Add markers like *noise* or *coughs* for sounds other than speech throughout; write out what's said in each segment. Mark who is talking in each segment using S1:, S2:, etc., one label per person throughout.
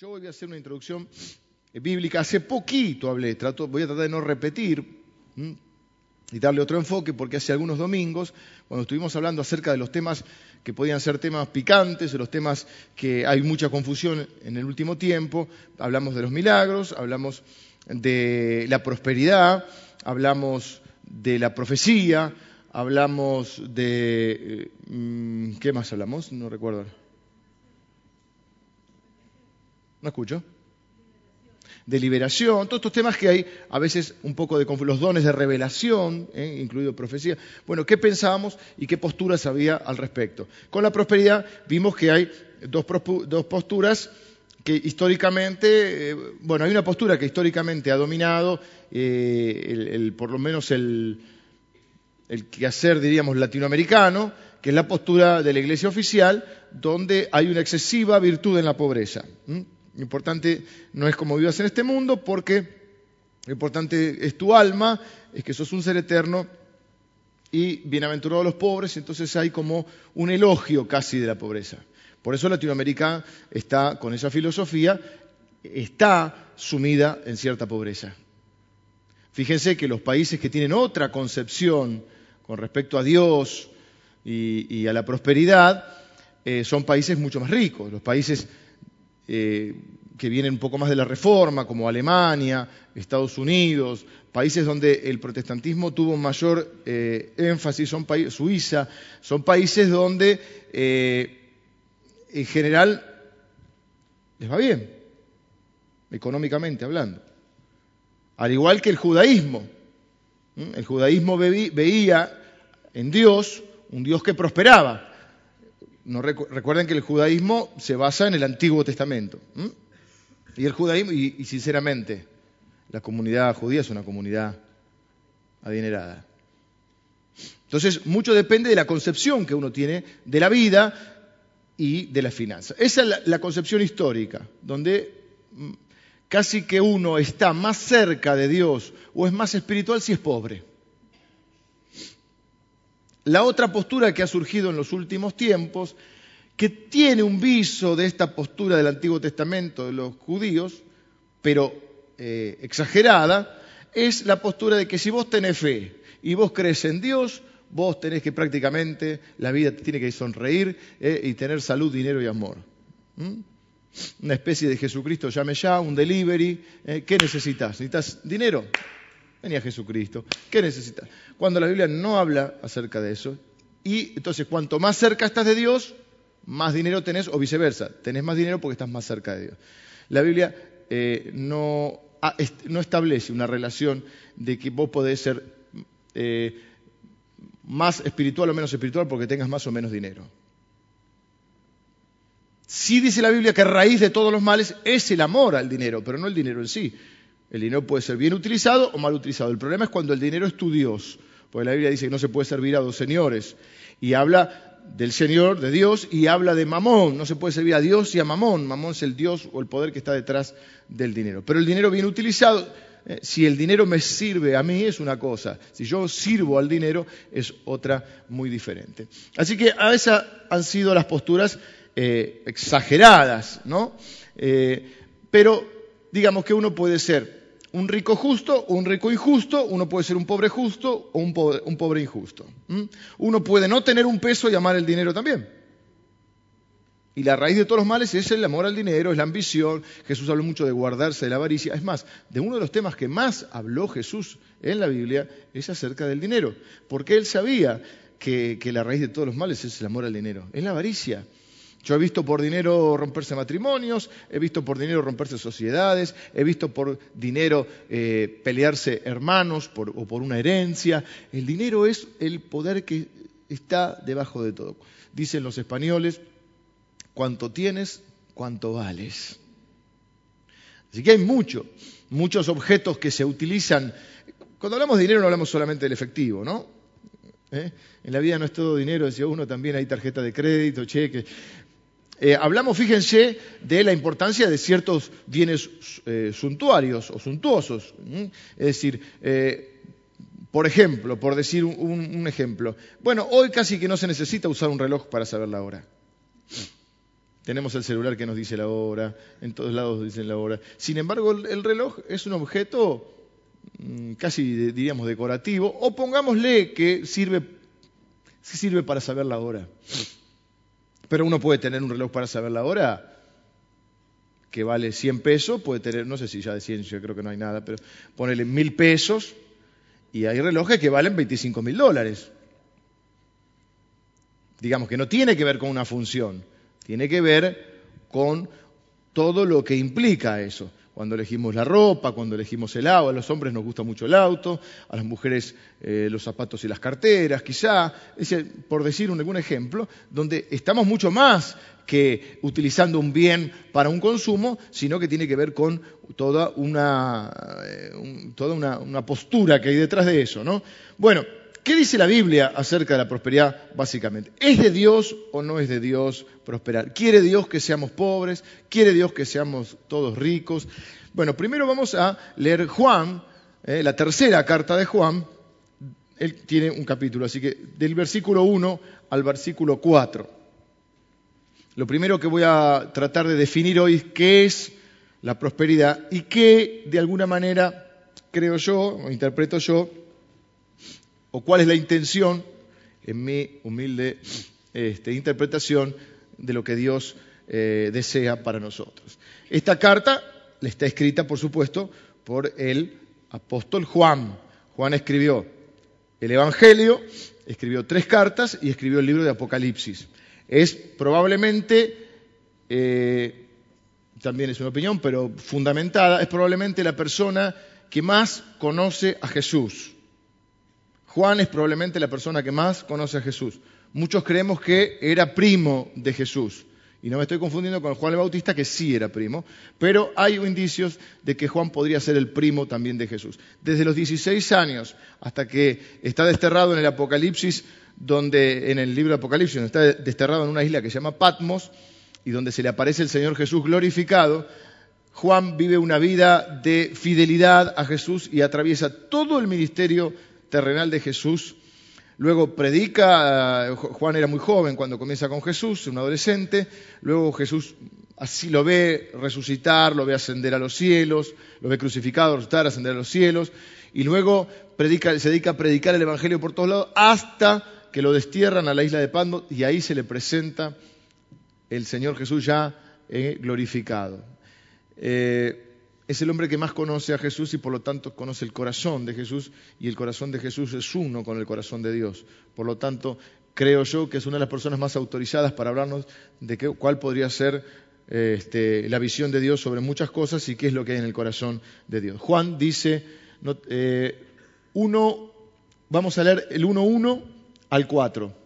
S1: Yo voy a hacer una introducción eh, bíblica. Hace poquito hablé, trato, voy a tratar de no repetir y darle otro enfoque, porque hace algunos domingos, cuando estuvimos hablando acerca de los temas que podían ser temas picantes, de los temas que hay mucha confusión en el último tiempo, hablamos de los milagros, hablamos de la prosperidad, hablamos de la profecía, hablamos de... Eh, mm, ¿Qué más hablamos? No recuerdo. ¿No escucho? De liberación, todos estos temas que hay a veces un poco de los dones de revelación, ¿eh? incluido profecía. Bueno, ¿qué pensábamos y qué posturas había al respecto? Con la prosperidad vimos que hay dos, posturas que históricamente, eh, bueno, hay una postura que históricamente ha dominado, eh, por lo menos el, el quehacer, diríamos, latinoamericano, que es la postura de la Iglesia oficial, donde hay una excesiva virtud en la pobreza. Lo importante no es cómo vivas en este mundo, porque lo importante es tu alma, es que sos un ser eterno y bienaventurados los pobres, entonces hay como un elogio casi de la pobreza. Por eso Latinoamérica está con esa filosofía, está sumida en cierta pobreza. Fíjense que los países que tienen otra concepción con respecto a Dios y, a la prosperidad eh, son países mucho más ricos. Los países eh, que vienen un poco más de la reforma, como Alemania, Estados Unidos, países donde el protestantismo tuvo mayor eh, énfasis, son Suiza, son países donde eh, en general les va bien, económicamente hablando. Al igual que el judaísmo. El judaísmo veía en Dios un Dios que prosperaba, recuerden que el judaísmo se basa en el Antiguo Testamento. Y el judaísmo, y, sinceramente, la comunidad judía es una comunidad adinerada. Entonces, mucho depende de la concepción que uno tiene de la vida y de la finanza. Esa es la, concepción histórica, donde mm, casi que uno está más cerca de Dios o es más espiritual si es pobre. La otra postura que ha surgido en los últimos tiempos, que tiene un viso de esta postura del Antiguo Testamento de los judíos, pero eh, exagerada, es la postura de que si vos tenés fe y vos crees en Dios, vos tenés que prácticamente, la vida te tiene que sonreír eh, y tener salud, dinero y amor. ¿Mm? Una especie de Jesucristo, llame ya, un delivery. Eh, ¿Qué necesitas? ¿Necesitas dinero? Venía Jesucristo. ¿Qué necesitas? Cuando la Biblia no habla acerca de eso. Y entonces, cuanto más cerca estás de Dios, más dinero tenés, o viceversa. Tenés más dinero porque estás más cerca de Dios. La Biblia eh, no, no, establece una relación de que vos podés ser eh, más espiritual o menos espiritual porque tengas más o menos dinero. Sí dice la Biblia que raíz de todos los males es el amor al dinero, pero no el dinero en sí. El dinero puede ser bien utilizado o mal utilizado. El problema es cuando el dinero es tu Dios. Porque la Biblia dice que no se puede servir a dos señores. Y habla del Señor, de Dios, y habla de Mamón. No se puede servir a Dios y a Mamón. Mamón es el Dios o el poder que está detrás del dinero. Pero el dinero bien utilizado, eh, si el dinero me sirve a mí es una cosa. Si yo sirvo al dinero es otra muy diferente. Así que a esas han sido las posturas eh, exageradas, ¿no? Eh, pero digamos que uno puede ser un rico justo o un rico injusto, uno puede ser un pobre justo o un pobre, injusto. Uno puede no tener un peso y amar el dinero también. Y la raíz de todos los males es el amor al dinero, es la ambición. Jesús habló mucho de guardarse de la avaricia. Es más, de uno de los temas que más habló Jesús en la Biblia es acerca del dinero. Porque él sabía que la raíz de todos los males es el amor al dinero, es la avaricia. Yo he visto por dinero romperse matrimonios, he visto por dinero romperse sociedades, he visto por dinero eh, pelearse hermanos o por una herencia. El dinero es el poder que está debajo de todo. Dicen los españoles, cuanto tienes, cuanto vales. Así que hay mucho, muchos objetos que se utilizan. Cuando hablamos de dinero no hablamos solamente del efectivo, ¿no? ¿Eh? En la vida no es todo dinero, decía uno, también hay tarjeta de crédito, cheques. Eh, hablamos, fíjense, de la importancia de ciertos bienes eh, suntuarios o suntuosos. Es decir, eh, por ejemplo, por decir un, ejemplo, bueno, hoy casi que no se necesita usar un reloj para saber la hora. tenemos el celular que nos dice la hora, en todos lados dicen la hora. Sin embargo, el reloj es un objeto mm, casi, diríamos, decorativo, o pongámosle que sirve, sirve para saber la hora. Pero uno puede tener un reloj para saber la hora que vale 100 pesos, puede tener, no sé si ya de 100, yo creo que no hay nada, pero ponele mil pesos y hay relojes que valen 25 mil dólares. Digamos que no tiene que ver con una función, tiene que ver con todo lo que implica eso. Cuando elegimos la ropa, cuando elegimos el agua, a los hombres nos gusta mucho el auto, a las mujeres eh, los zapatos y las carteras, quizá, por decir un, algún ejemplo, donde estamos mucho más que utilizando un bien para un consumo, sino que tiene que ver con toda una, eh, toda una, una postura que hay detrás de eso. ¿no? Bueno, ¿Qué dice la Biblia acerca de la prosperidad básicamente? ¿Es de Dios o no es de Dios prosperar? ¿Quiere Dios que seamos pobres? ¿Quiere Dios que seamos todos ricos? Bueno, primero vamos a leer Juan, eh, la tercera carta de Juan. Él tiene un capítulo, así que del versículo 1 al versículo 4. Lo primero que voy a tratar de definir hoy es qué es la prosperidad y qué, de alguna manera, creo yo, o interpreto yo, o cuál es la intención, en mi humilde este, interpretación, de lo que Dios eh, desea para nosotros. Esta carta le está escrita, por supuesto, por el apóstol Juan. Juan escribió el Evangelio, escribió tres cartas y escribió el libro de Apocalipsis. Es probablemente, eh, también es una opinión, pero fundamentada, es probablemente la persona que más conoce a Jesús. Juan es probablemente la persona que más conoce a Jesús. Muchos creemos que era primo de Jesús. Y no me estoy confundiendo con Juan el Bautista, que sí era primo, pero hay indicios de que Juan podría ser el primo también de Jesús. Desde los 16 años hasta que está desterrado en el Apocalipsis, donde en el libro de Apocalipsis, donde está desterrado en una isla que se llama Patmos, y donde se le aparece el Señor Jesús glorificado, Juan vive una vida de fidelidad a Jesús y atraviesa todo el ministerio terrenal de Jesús. Luego predica, eh, Juan era muy joven cuando comienza con Jesús, un adolescente, luego Jesús así lo ve resucitar, lo ve ascender a los cielos, lo ve crucificado, resucitar, ascender a los cielos, y luego predica, se dedica a predicar el Evangelio por todos lados hasta que lo destierran a la isla de Pando y ahí se le presenta el Señor Jesús ya eh, glorificado. Eh, es el hombre que más conoce a Jesús y por lo tanto conoce el corazón de Jesús y el corazón de Jesús es uno con el corazón de Dios. Por lo tanto, creo yo que es una de las personas más autorizadas para hablarnos de qué, cuál podría ser este, la visión de Dios sobre muchas cosas y qué es lo que hay en el corazón de Dios. Juan dice, eh, uno, vamos a leer el 1.1 al 4.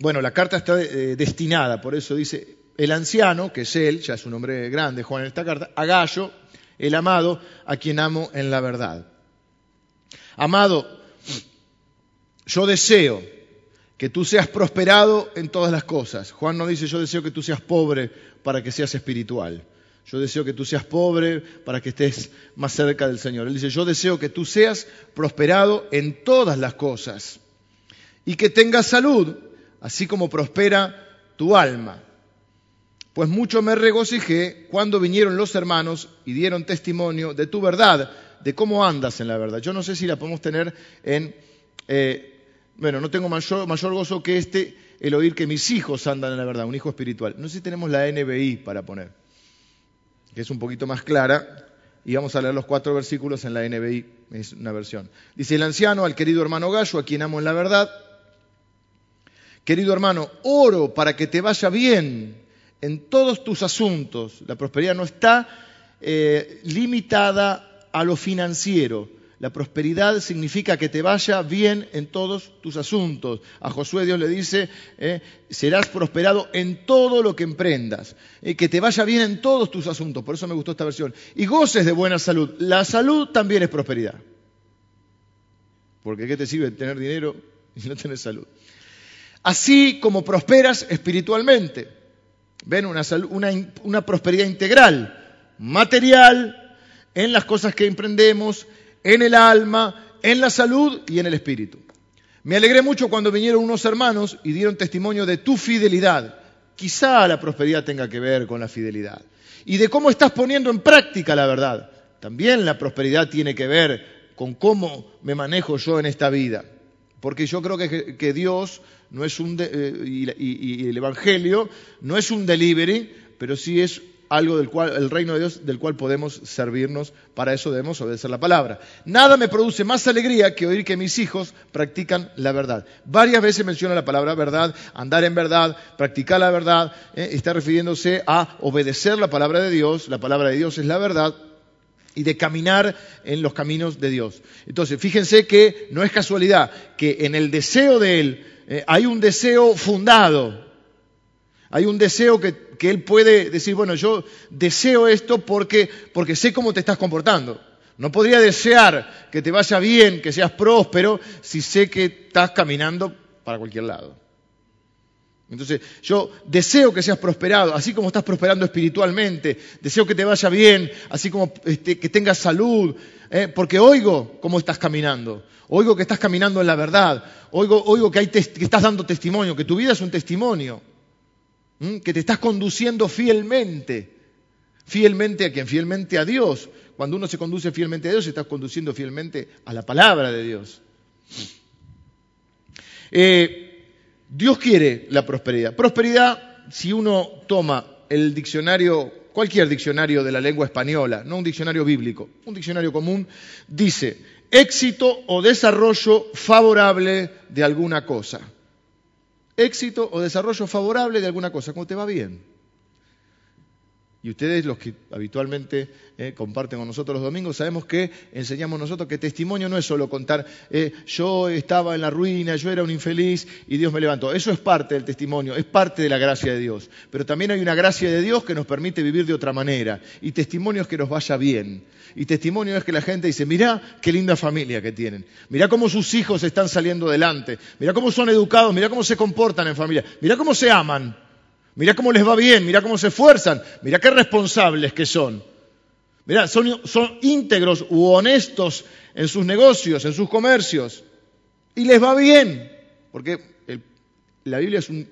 S1: Bueno, la carta está eh, destinada, por eso dice el anciano, que es él, ya es un hombre grande, Juan en esta carta, a Gallo, el amado, a quien amo en la verdad. Amado, yo deseo que tú seas prosperado en todas las cosas. Juan no dice yo deseo que tú seas pobre para que seas espiritual. Yo deseo que tú seas pobre para que estés más cerca del Señor. Él dice, yo deseo que tú seas prosperado en todas las cosas y que tengas salud así como prospera tu alma. Pues mucho me regocijé cuando vinieron los hermanos y dieron testimonio de tu verdad, de cómo andas en la verdad. Yo no sé si la podemos tener en... Eh, bueno, no tengo mayor, mayor gozo que este, el oír que mis hijos andan en la verdad, un hijo espiritual. No sé si tenemos la NBI para poner, que es un poquito más clara, y vamos a leer los cuatro versículos en la NBI, es una versión. Dice el anciano al querido hermano Gallo, a quien amo en la verdad, Querido hermano, oro para que te vaya bien en todos tus asuntos. La prosperidad no está eh, limitada a lo financiero. La prosperidad significa que te vaya bien en todos tus asuntos. A Josué Dios le dice, eh, serás prosperado en todo lo que emprendas. Eh, que te vaya bien en todos tus asuntos. Por eso me gustó esta versión. Y goces de buena salud. La salud también es prosperidad. Porque ¿qué te sirve tener dinero y no tener salud? Así como prosperas espiritualmente. Ven una, una, prosperidad integral, material, en las cosas que emprendemos, en el alma, en la salud y en el espíritu. Me alegré mucho cuando vinieron unos hermanos y dieron testimonio de tu fidelidad. Quizá la prosperidad tenga que ver con la fidelidad. Y de cómo estás poniendo en práctica la verdad. También la prosperidad tiene que ver con cómo me manejo yo en esta vida. Porque yo creo que, Dios no es un eh, y, el Evangelio no es un delivery, pero sí es algo del cual, el reino de Dios del cual podemos servirnos, para eso debemos obedecer la palabra. Nada me produce más alegría que oír que mis hijos practican la verdad. Varias veces menciona la palabra verdad, andar en verdad, practicar la verdad, eh, está refiriéndose a obedecer la palabra de Dios, la palabra de Dios es la verdad, y de caminar en los caminos de Dios. Entonces, fíjense que no es casualidad que en el deseo de Él eh, hay un deseo fundado, hay un deseo que, Él puede decir, bueno, yo deseo esto porque, porque sé cómo te estás comportando. No podría desear que te vaya bien, que seas próspero, si sé que estás caminando para cualquier lado. Entonces, yo deseo que seas prosperado, así como estás prosperando espiritualmente, deseo que te vaya bien, así como este, que tengas salud, ¿eh? porque oigo cómo estás caminando, oigo que estás caminando en la verdad, oigo, que, estás dando testimonio, que tu vida es un testimonio, que te estás conduciendo fielmente, fielmente a quien, fielmente a Dios. Cuando uno se conduce fielmente a Dios, se está conduciendo fielmente a la palabra de Dios. Eh, Dios quiere la prosperidad. Prosperidad, si uno toma el diccionario, cualquier diccionario de la lengua española, no un diccionario bíblico, un diccionario común, dice éxito o desarrollo favorable de alguna cosa. Éxito o desarrollo favorable de alguna cosa, como te va bien. Y ustedes, los que habitualmente eh, comparten con nosotros los domingos, sabemos que enseñamos nosotros que testimonio no es solo contar, eh, yo estaba en la ruina, yo era un infeliz y Dios me levantó. Eso es parte del testimonio, es parte de la gracia de Dios. Pero también hay una gracia de Dios que nos permite vivir de otra manera. Y testimonio es que nos vaya bien. Y testimonio es que la gente dice, mirá qué linda familia que tienen. Mirá cómo sus hijos están saliendo adelante. Mirá cómo son educados, mirá cómo se comportan en familia. Mirá cómo se aman. Mirá cómo les va bien, mirá cómo se esfuerzan, mirá qué responsables que son. Mirá, son, íntegros u honestos en sus negocios, en sus comercios. Y les va bien, porque la Biblia es un,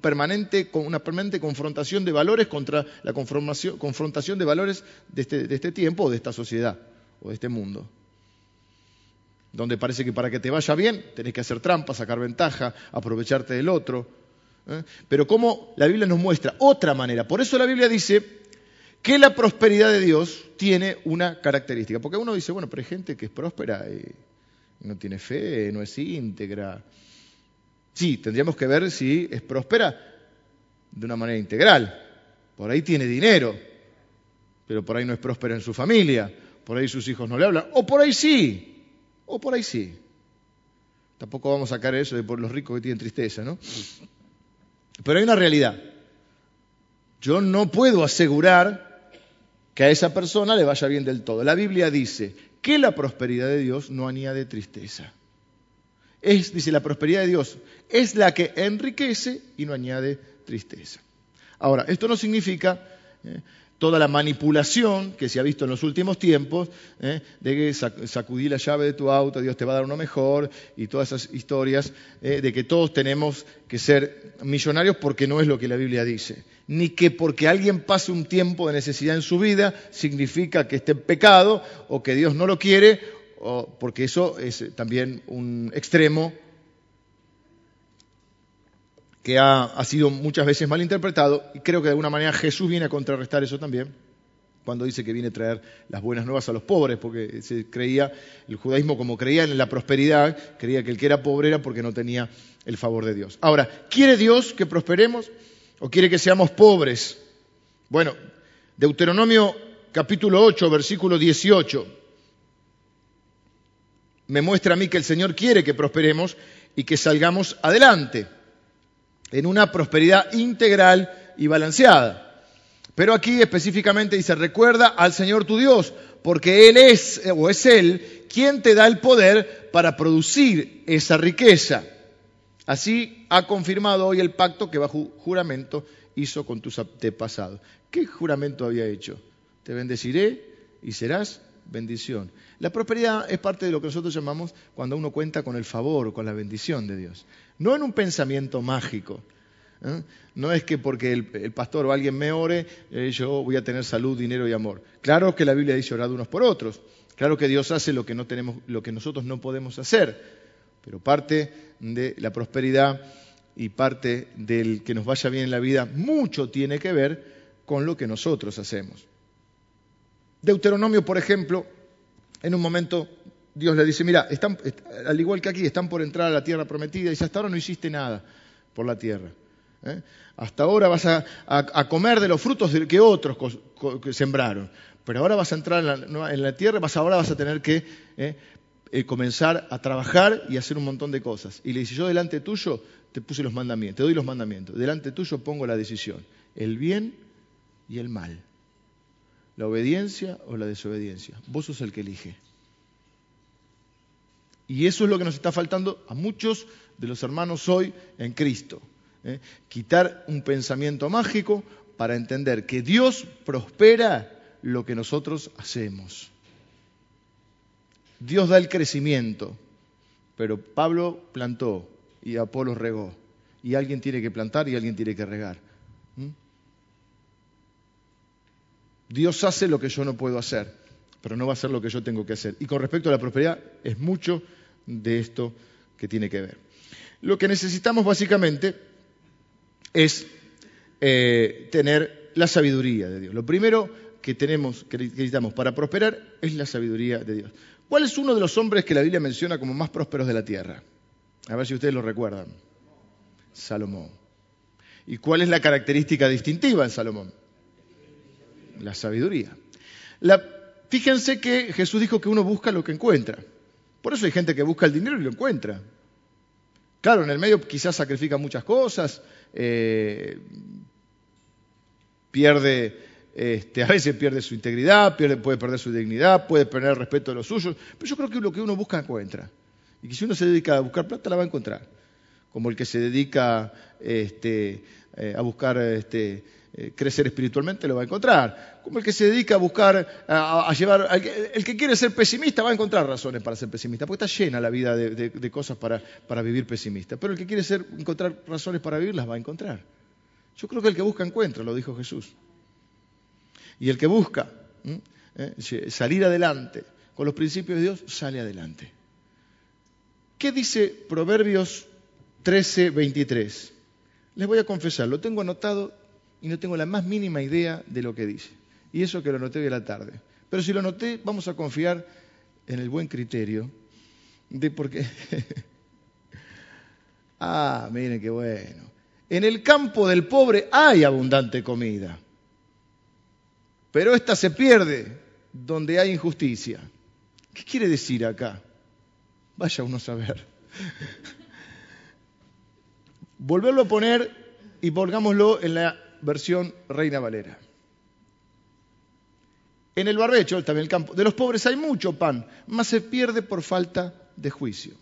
S1: permanente, una permanente confrontación de valores contra la confrontación de valores de este, de este tiempo o de esta sociedad o de este mundo donde parece que para que te vaya bien tenés que hacer trampa, sacar ventaja, aprovecharte del otro, ¿eh? Pero como la Biblia nos muestra otra manera. Por eso la Biblia dice que la prosperidad de Dios tiene una característica. Porque uno dice, bueno, pero hay gente que es próspera y no tiene fe, no es íntegra. Sí, tendríamos que ver si es próspera de una manera integral. Por ahí tiene dinero, pero por ahí no es próspera en su familia, por ahí sus hijos no le hablan, o por ahí sí, o por ahí sí. Tampoco vamos a sacar eso de por los ricos que tienen tristeza, ¿no? Pero hay una realidad. Yo no puedo asegurar que a esa persona le vaya bien del todo. La Biblia dice que la prosperidad de Dios no añade tristeza. Es, dice, la prosperidad de Dios es la que enriquece y no añade tristeza. Ahora, esto no significa eh, toda la manipulación que se ha visto en los últimos tiempos, ¿eh? de que sacudí la llave de tu auto, Dios te va a dar uno mejor, y todas esas historias ¿eh? de que todos tenemos que ser millonarios porque no es lo que la Biblia dice, ni que porque alguien pase un tiempo de necesidad en su vida significa que esté en pecado o que Dios no lo quiere, o porque eso es también un extremo que ha, sido muchas veces mal interpretado, y creo que de alguna manera Jesús viene a contrarrestar eso también, cuando dice que viene a traer las buenas nuevas a los pobres, porque se creía, el judaísmo como creía en la prosperidad, creía que el que era pobre era porque no tenía el favor de Dios. Ahora, ¿quiere Dios que prosperemos o quiere que seamos pobres? Bueno, Deuteronomio capítulo 8, versículo 18, me muestra a mí que el Señor quiere que prosperemos y que salgamos adelante en una prosperidad integral y balanceada. Pero aquí específicamente dice, recuerda al Señor tu Dios, porque Él es, o es Él, quien te da el poder para producir esa riqueza. Así ha confirmado hoy el pacto que bajo juramento hizo con tus antepasados. ¿Qué juramento había hecho? Te bendeciré y serás bendición. La prosperidad es parte de lo que nosotros llamamos cuando uno cuenta con el favor, con la bendición de Dios. No en un pensamiento mágico. ¿eh? No es que porque el, pastor o alguien me ore, eh, yo voy a tener salud, dinero y amor. Claro que la Biblia dice orar unos por otros. Claro que Dios hace lo que, no tenemos, lo que nosotros no podemos hacer. Pero parte de la prosperidad y parte del que nos vaya bien en la vida, mucho tiene que ver con lo que nosotros hacemos. Deuteronomio, por ejemplo, en un momento Dios le dice, mira, están, al igual que aquí, están por entrar a la tierra prometida, y dice, hasta ahora no hiciste nada por la tierra. ¿eh? Hasta ahora vas a, comer de los frutos que otros sembraron, pero ahora vas a entrar en la, tierra, vas, ahora vas a tener que ¿eh? Eh, comenzar a trabajar y hacer un montón de cosas. Y le dice, yo delante tuyo te puse los mandamientos, te doy los mandamientos, delante tuyo pongo la decisión, el bien y el mal la obediencia o la desobediencia. Vos sos el que elige. Y eso es lo que nos está faltando a muchos de los hermanos hoy en Cristo. ¿eh? Quitar un pensamiento mágico para entender que Dios prospera lo que nosotros hacemos. Dios da el crecimiento, pero Pablo plantó y Apolo regó. Y alguien tiene que plantar y alguien tiene que regar. Dios hace lo que yo no puedo hacer, pero no va a hacer lo que yo tengo que hacer. Y con respecto a la prosperidad, es mucho de esto que tiene que ver. Lo que necesitamos básicamente es eh, tener la sabiduría de Dios. Lo primero que tenemos, que necesitamos para prosperar es la sabiduría de Dios. ¿Cuál es uno de los hombres que la Biblia menciona como más prósperos de la tierra? A ver si ustedes lo recuerdan. Salomón. ¿Y cuál es la característica distintiva en Salomón? La sabiduría. fíjense que Jesús dijo que uno busca lo que encuentra. Por eso hay gente que busca el dinero y lo encuentra. Claro, en el medio quizás sacrifica muchas cosas, eh, pierde, este, a veces pierde su integridad, puede perder su dignidad, puede perder el respeto de los suyos, pero yo creo que lo que uno busca encuentra. Y que si uno se dedica a buscar plata, la va a encontrar. Como el que se dedica este, eh, a buscar este, eh, crecer espiritualmente lo va a encontrar. Como el que se dedica a buscar, a, llevar, el que, quiere ser pesimista va a encontrar razones para ser pesimista, porque está llena la vida de, cosas para, vivir pesimista. Pero el que quiere ser, encontrar razones para vivir las va a encontrar. Yo creo que el que busca encuentra, lo dijo Jesús. Y el que busca eh, salir adelante con los principios de Dios, sale adelante. ¿Qué dice Proverbios 13, 23? Les voy a confesar, lo tengo anotado y no tengo la más mínima idea de lo que dice. Y eso que lo noté de la tarde. Pero si lo noté, vamos a confiar en el buen criterio de por qué. *laughs* ah, miren qué bueno. En el campo del pobre hay abundante comida, pero esta se pierde donde hay injusticia. ¿Qué quiere decir acá? Vaya uno a saber. *laughs* Volverlo a poner y pongámoslo en la versión Reina Valera. En el barbecho, también el campo, de los pobres hay mucho pan, mas se pierde por falta de juicio.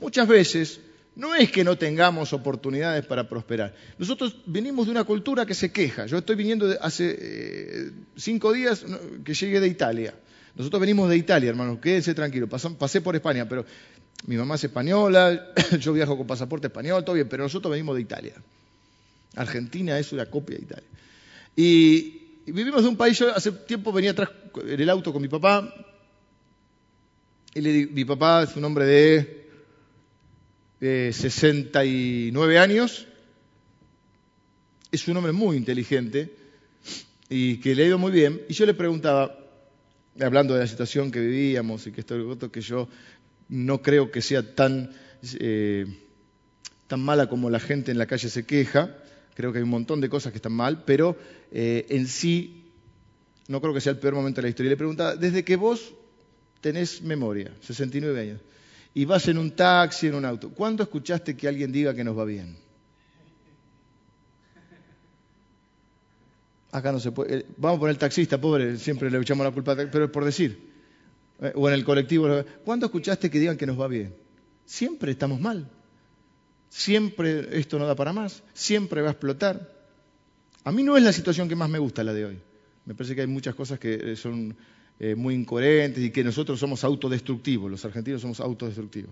S1: Muchas veces no es que no tengamos oportunidades para prosperar. Nosotros venimos de una cultura que se queja. Yo estoy viniendo hace eh, cinco días que llegué de Italia. Nosotros venimos de Italia, hermano, quédense tranquilos. Pasé por España, pero mi mamá es española, *coughs* yo viajo con pasaporte español, todo bien, pero nosotros venimos de Italia. Argentina es una copia de Italia. Y, vivimos de un país, yo hace tiempo venía atrás en el auto con mi papá, y le, mi papá es un hombre de, 69 años, es un hombre muy inteligente y que le ha ido muy bien, y yo le preguntaba, hablando de la situación que vivíamos y que esto que yo no creo que sea tan, eh, tan mala como la gente en la calle se queja, creo que hay un montón de cosas que están mal, pero eh, en sí no creo que sea el peor momento de la historia. Le preguntaba, desde que vos tenés memoria, 69 años, y vas en un taxi, en un auto, ¿cuándo escuchaste que alguien diga que nos va bien? Acá no se puede. Eh, vamos a poner el taxista, pobre, siempre le echamos la culpa, pero es por decir. Eh, o en el colectivo. ¿Cuándo escuchaste que digan que nos va bien? Siempre estamos mal siempre esto no da para más, siempre va a explotar. A mí no es la situación que más me gusta la de hoy. Me parece que hay muchas cosas que eh, son eh, muy incoherentes y que nosotros somos autodestructivos, los argentinos somos autodestructivos.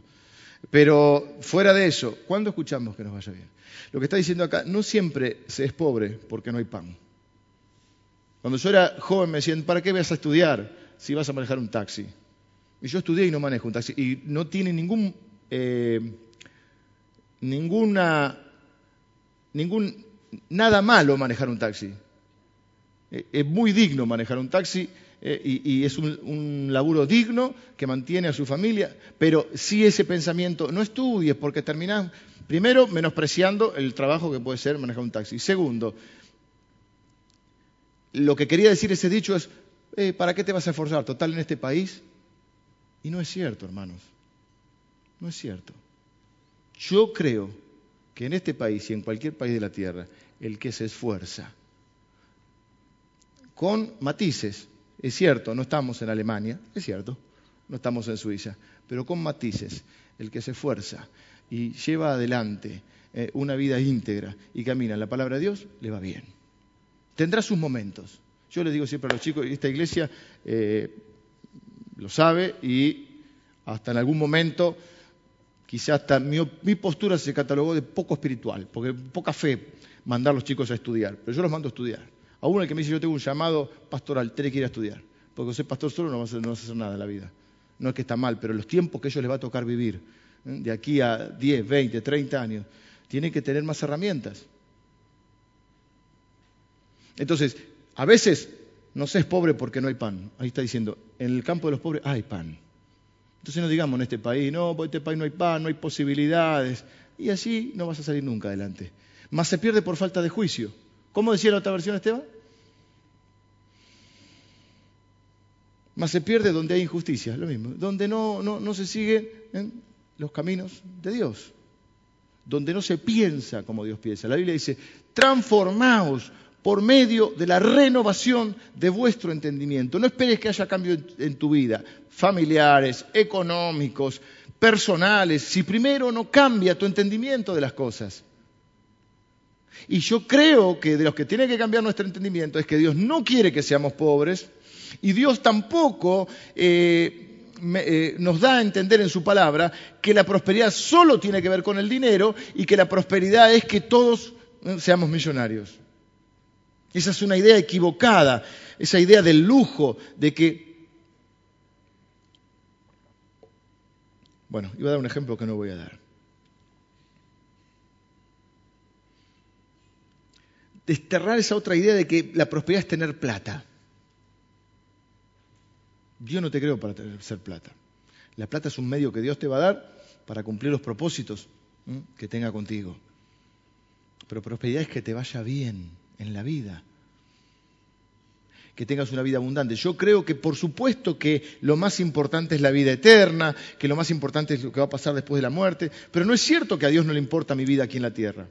S1: Pero fuera de eso, ¿cuándo escuchamos que nos vaya bien? Lo que está diciendo acá, no siempre se es pobre porque no hay pan. Cuando yo era joven me decían, ¿para qué vas a estudiar si vas a manejar un taxi? Y yo estudié y no manejo un taxi. Y no tiene ningún, eh, ninguna, ningún, nada malo manejar un taxi. Eh, es muy digno manejar un taxi eh, y, es un, laburo digno que mantiene a su familia, pero si ese pensamiento no estudies porque terminás, primero, menospreciando el trabajo que puede ser manejar un taxi. Segundo, lo que quería decir ese dicho es, eh, ¿para qué te vas a esforzar? Total en este país. Y no es cierto, hermanos. No es cierto. Yo creo que en este país y en cualquier país de la tierra, el que se esfuerza, con matices, es cierto, no estamos en Alemania, es cierto, no estamos en Suiza, pero con matices, el que se esfuerza y lleva adelante eh, una vida íntegra y camina en la palabra de Dios, le va bien. Tendrá sus momentos. Yo les digo siempre a los chicos, esta iglesia eh, lo sabe y hasta en algún momento, quizás hasta mi, postura se catalogó de poco espiritual, porque poca fe mandar a los chicos a estudiar, pero yo los mando a estudiar. A uno el que me dice yo tengo un llamado pastoral, tiene que ir a estudiar, porque ser pastor solo no va, a hacer, no hacer nada en la vida. No es que está mal, pero los tiempos que ellos les va a tocar vivir, ¿eh? de aquí a 10, 20, 30 años, tienen que tener más herramientas. Entonces, a veces no se es pobre porque no hay pan. Ahí está diciendo, en el campo de los pobres hay pan. Entonces no digamos en este país, no, en este país no hay pan, no hay posibilidades. Y así no vas a salir nunca adelante. Más se pierde por falta de juicio. ¿Cómo decía la otra versión, Esteban? Más se pierde donde hay injusticia, lo mismo. Donde no, no, no se siguen los caminos de Dios. Donde no se piensa como Dios piensa. La Biblia dice, transformaos por medio de la renovación de vuestro entendimiento. No esperes que haya cambio en, tu vida, familiares, económicos, personales, si primero no cambia tu entendimiento de las cosas. Y yo creo que de los que tiene que cambiar nuestro entendimiento es que Dios no quiere que seamos pobres y Dios tampoco eh, eh, nos da a entender en su palabra que la prosperidad solo tiene que ver con el dinero y que la prosperidad es que todos eh, seamos millonarios. Esa es una idea equivocada, esa idea del lujo, de que... Bueno, iba a dar un ejemplo que no voy a dar. Desterrar esa otra idea de que la prosperidad es tener plata. Dios no te creó para ser plata. La plata es un medio que Dios te va a dar para cumplir los propósitos que tenga contigo. Pero prosperidad es que te vaya bien en la vida. Que tengas una vida abundante. Yo creo que por supuesto que lo más importante es la vida eterna, que lo más importante es lo que va a pasar después de la muerte, pero no es cierto que a Dios no le importa mi vida aquí en la tierra.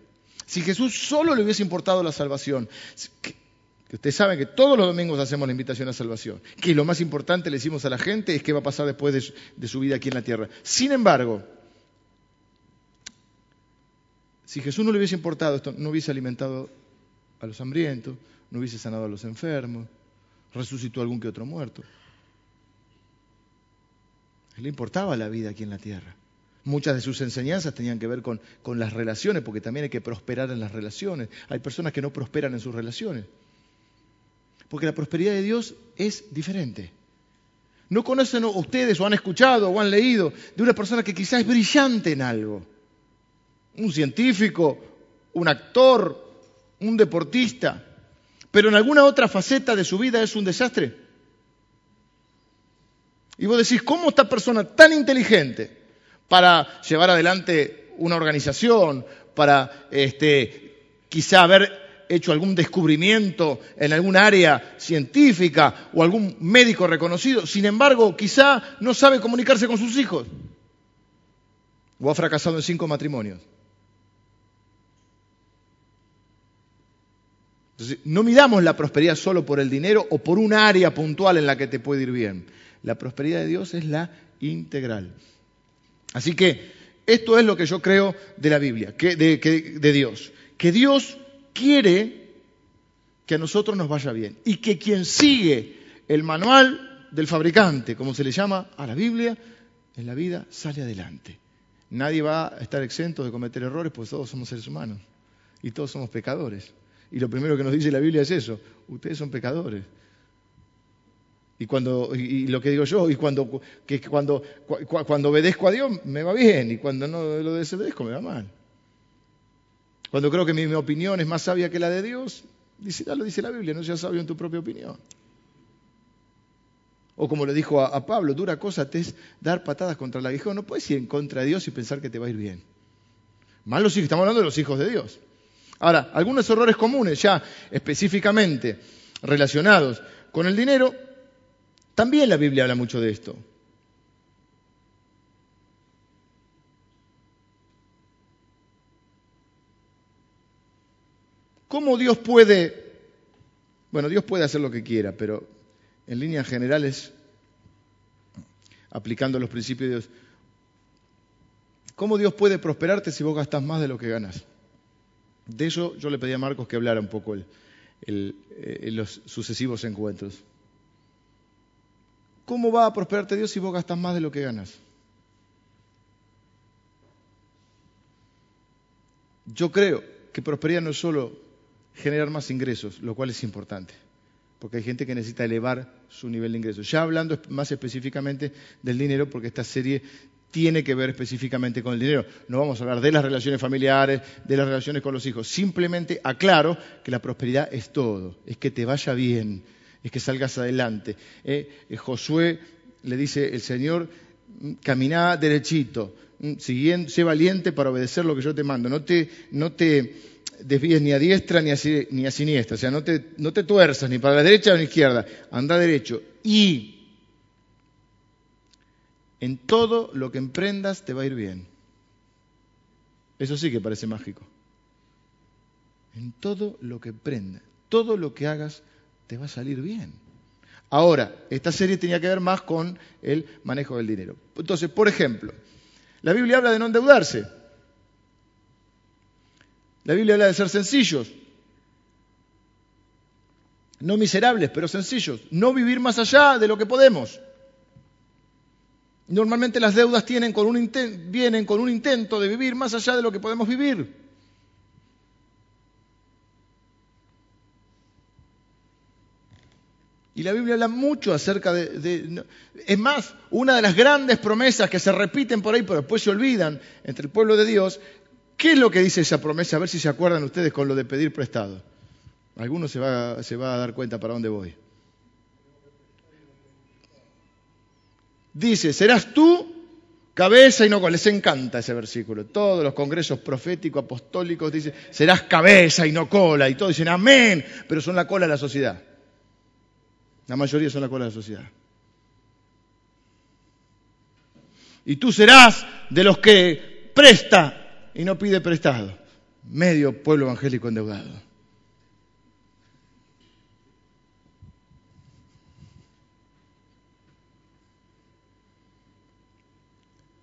S1: Si Jesús solo le hubiese importado la salvación, que, ustedes saben que todos los domingos hacemos la invitación a salvación, que lo más importante le decimos a la gente es qué va a pasar después de de su vida aquí en la tierra. Sin embargo, si Jesús no le hubiese importado esto, no hubiese alimentado a los hambrientos, no hubiese sanado a los enfermos, resucitó a algún que otro muerto. le importaba la vida aquí en la tierra. Muchas de sus enseñanzas tenían que ver con, con, las relaciones, porque también hay que prosperar en las relaciones. Hay personas que no prosperan en sus relaciones. Porque la prosperidad de Dios es diferente. No conocen ustedes o han escuchado o han leído de una persona que quizás es brillante en algo. Un científico, un actor, un deportista, pero en alguna otra faceta de su vida es un desastre. Y vos decís, ¿cómo esta persona tan inteligente para llevar adelante una organización, para este, quizá haber hecho algún descubrimiento en algún área científica o algún médico reconocido, sin embargo, quizá no sabe comunicarse con sus hijos o ha fracasado en cinco matrimonios? Entonces, no midamos la prosperidad solo por el dinero o por un área puntual en la que te puede ir bien. La prosperidad de Dios es la integral. Así que esto es lo que yo creo de la Biblia, de, de Dios. Que Dios quiere que a nosotros nos vaya bien y que quien sigue el manual del fabricante, como se le llama a la Biblia, en la vida sale adelante. Nadie va a estar exento de cometer errores, pues todos somos seres humanos y todos somos pecadores. Y lo primero que nos dice la Biblia es eso, ustedes son pecadores. Y, cuando, y, lo que digo yo, y cuando, que cuando, cuando obedezco a Dios me va bien, y cuando no lo desobedezco me va mal. Cuando creo que mi, opinión es más sabia que la de Dios, dice, ya lo dice la Biblia, no seas sabio en tu propia opinión. O como le dijo a, Pablo, dura cosa te es dar patadas contra el aguijón. No puedes ir en contra de Dios y pensar que te va a ir bien. Más hijos, estamos hablando de los hijos de Dios. Ahora, algunos errores comunes ya específicamente relacionados con el dinero, también la Biblia habla mucho de esto. ¿Cómo Dios puede, bueno, Dios puede hacer lo que quiera, pero en líneas generales, aplicando los principios de Dios, ¿cómo Dios puede prosperarte si vos gastas más de lo que ganas? De eso yo le pedí a Marcos que hablara un poco eh, en los sucesivos encuentros. ¿Cómo va a prosperarte Dios si vos gastas más de lo que ganas? Yo creo que prosperidad no es solo generar más ingresos, lo cual es importante porque hay gente que necesita elevar su nivel de ingresos. Ya hablando más específicamente del dinero, porque esta serie tiene que ver específicamente con el dinero. No vamos a hablar de las relaciones familiares, de las relaciones con los hijos. Simplemente aclaro que la prosperidad es todo, es que te vaya bien, es que salgas adelante. Eh, eh, Josué le dice el Señor, mm, camina derechito, mm, sé valiente para obedecer lo que yo te mando. No te, no desvíes ni a diestra ni a, ni a siniestra, o sea, no te, no te tuerzas ni para la derecha ni a la izquierda, anda derecho. Y en todo lo que emprendas te va a ir bien. Eso sí que parece mágico. En todo lo que emprendas, todo lo que hagas te va a salir bien. Ahora, esta serie tenía que ver más con el manejo del dinero. Entonces, por ejemplo, la Biblia habla de no endeudarse. La Biblia habla de ser sencillos, no miserables, pero sencillos, no vivir más allá de lo que podemos. Normalmente las deudas tienen con un vienen con un intento de vivir más allá de lo que podemos vivir. Y la Biblia habla mucho acerca de, Es más, una de las grandes promesas que se repiten por ahí, pero después se olvidan entre el pueblo de Dios, ¿Qué es lo que dice esa promesa? A ver si se acuerdan ustedes con lo de pedir prestado. Algunos se va, se va a dar cuenta para dónde voy. Dice, serás tú cabeza y no cola. Les encanta ese versículo. Todos los congresos proféticos, apostólicos dicen, serás cabeza y no cola. Y todos dicen, amén, pero son la cola de la sociedad. La mayoría son la cola de la sociedad. Y tú serás de los que presta y no pide prestado. Medio pueblo evangélico endeudado.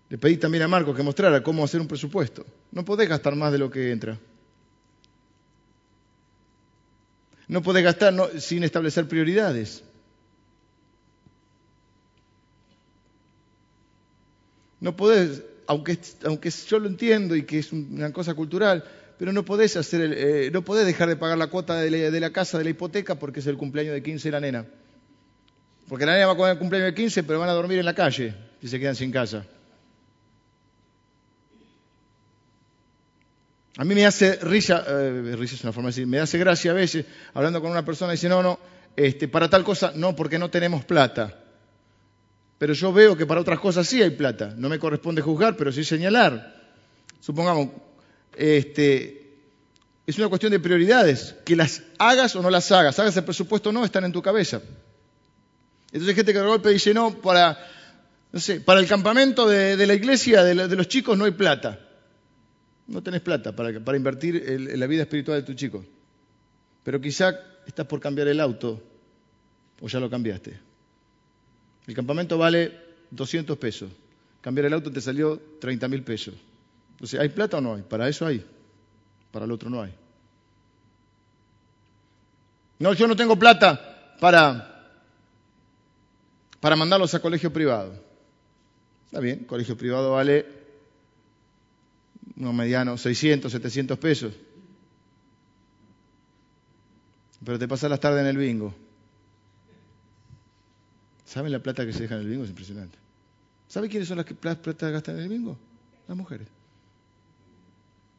S1: Le pedí también a Marcos que mostrara cómo hacer un presupuesto. No podés gastar más de lo que entra. No podés gastar sin establecer prioridades. No podés aunque, aunque yo lo entiendo y que es una cosa cultural, pero no podés, hacer eh, no podés dejar de pagar la cuota de la, casa, de la hipoteca, porque es el cumpleaños de 15 de la nena. Porque la nena va a comer el cumpleaños de 15, pero van a dormir en la calle si se quedan sin casa. A mí me hace risa, eh, risa es una forma de decir, me hace gracia a veces, hablando con una persona, dice, no, no, este, para tal cosa, no, porque no tenemos plata. Pero yo veo que para otras cosas sí hay plata. No me corresponde juzgar, pero sí señalar. Supongamos, este, es una cuestión de prioridades. Que las hagas o no las hagas, hagas el presupuesto o no, están en tu cabeza. Entonces hay gente que de golpe dice, no, para, no sé, para el campamento de, la iglesia, de, los chicos, no hay plata. No tenés plata para, invertir en la vida espiritual de tu chico. Pero quizá estás por cambiar el auto o ya lo cambiaste. El campamento vale 200 pesos. Cambiar el auto te salió 30 mil pesos. Entonces, ¿hay plata o no hay? Para eso hay. Para el otro no hay. No, yo no tengo plata para, para mandarlos a colegio privado. Está bien, colegio privado vale unos medianos 600, 700 pesos. Pero te pasas las tardes en el bingo. ¿Saben la plata que se deja en el bingo? Es impresionante. ¿Saben quiénes son las que plata gastan en el bingo? Las mujeres.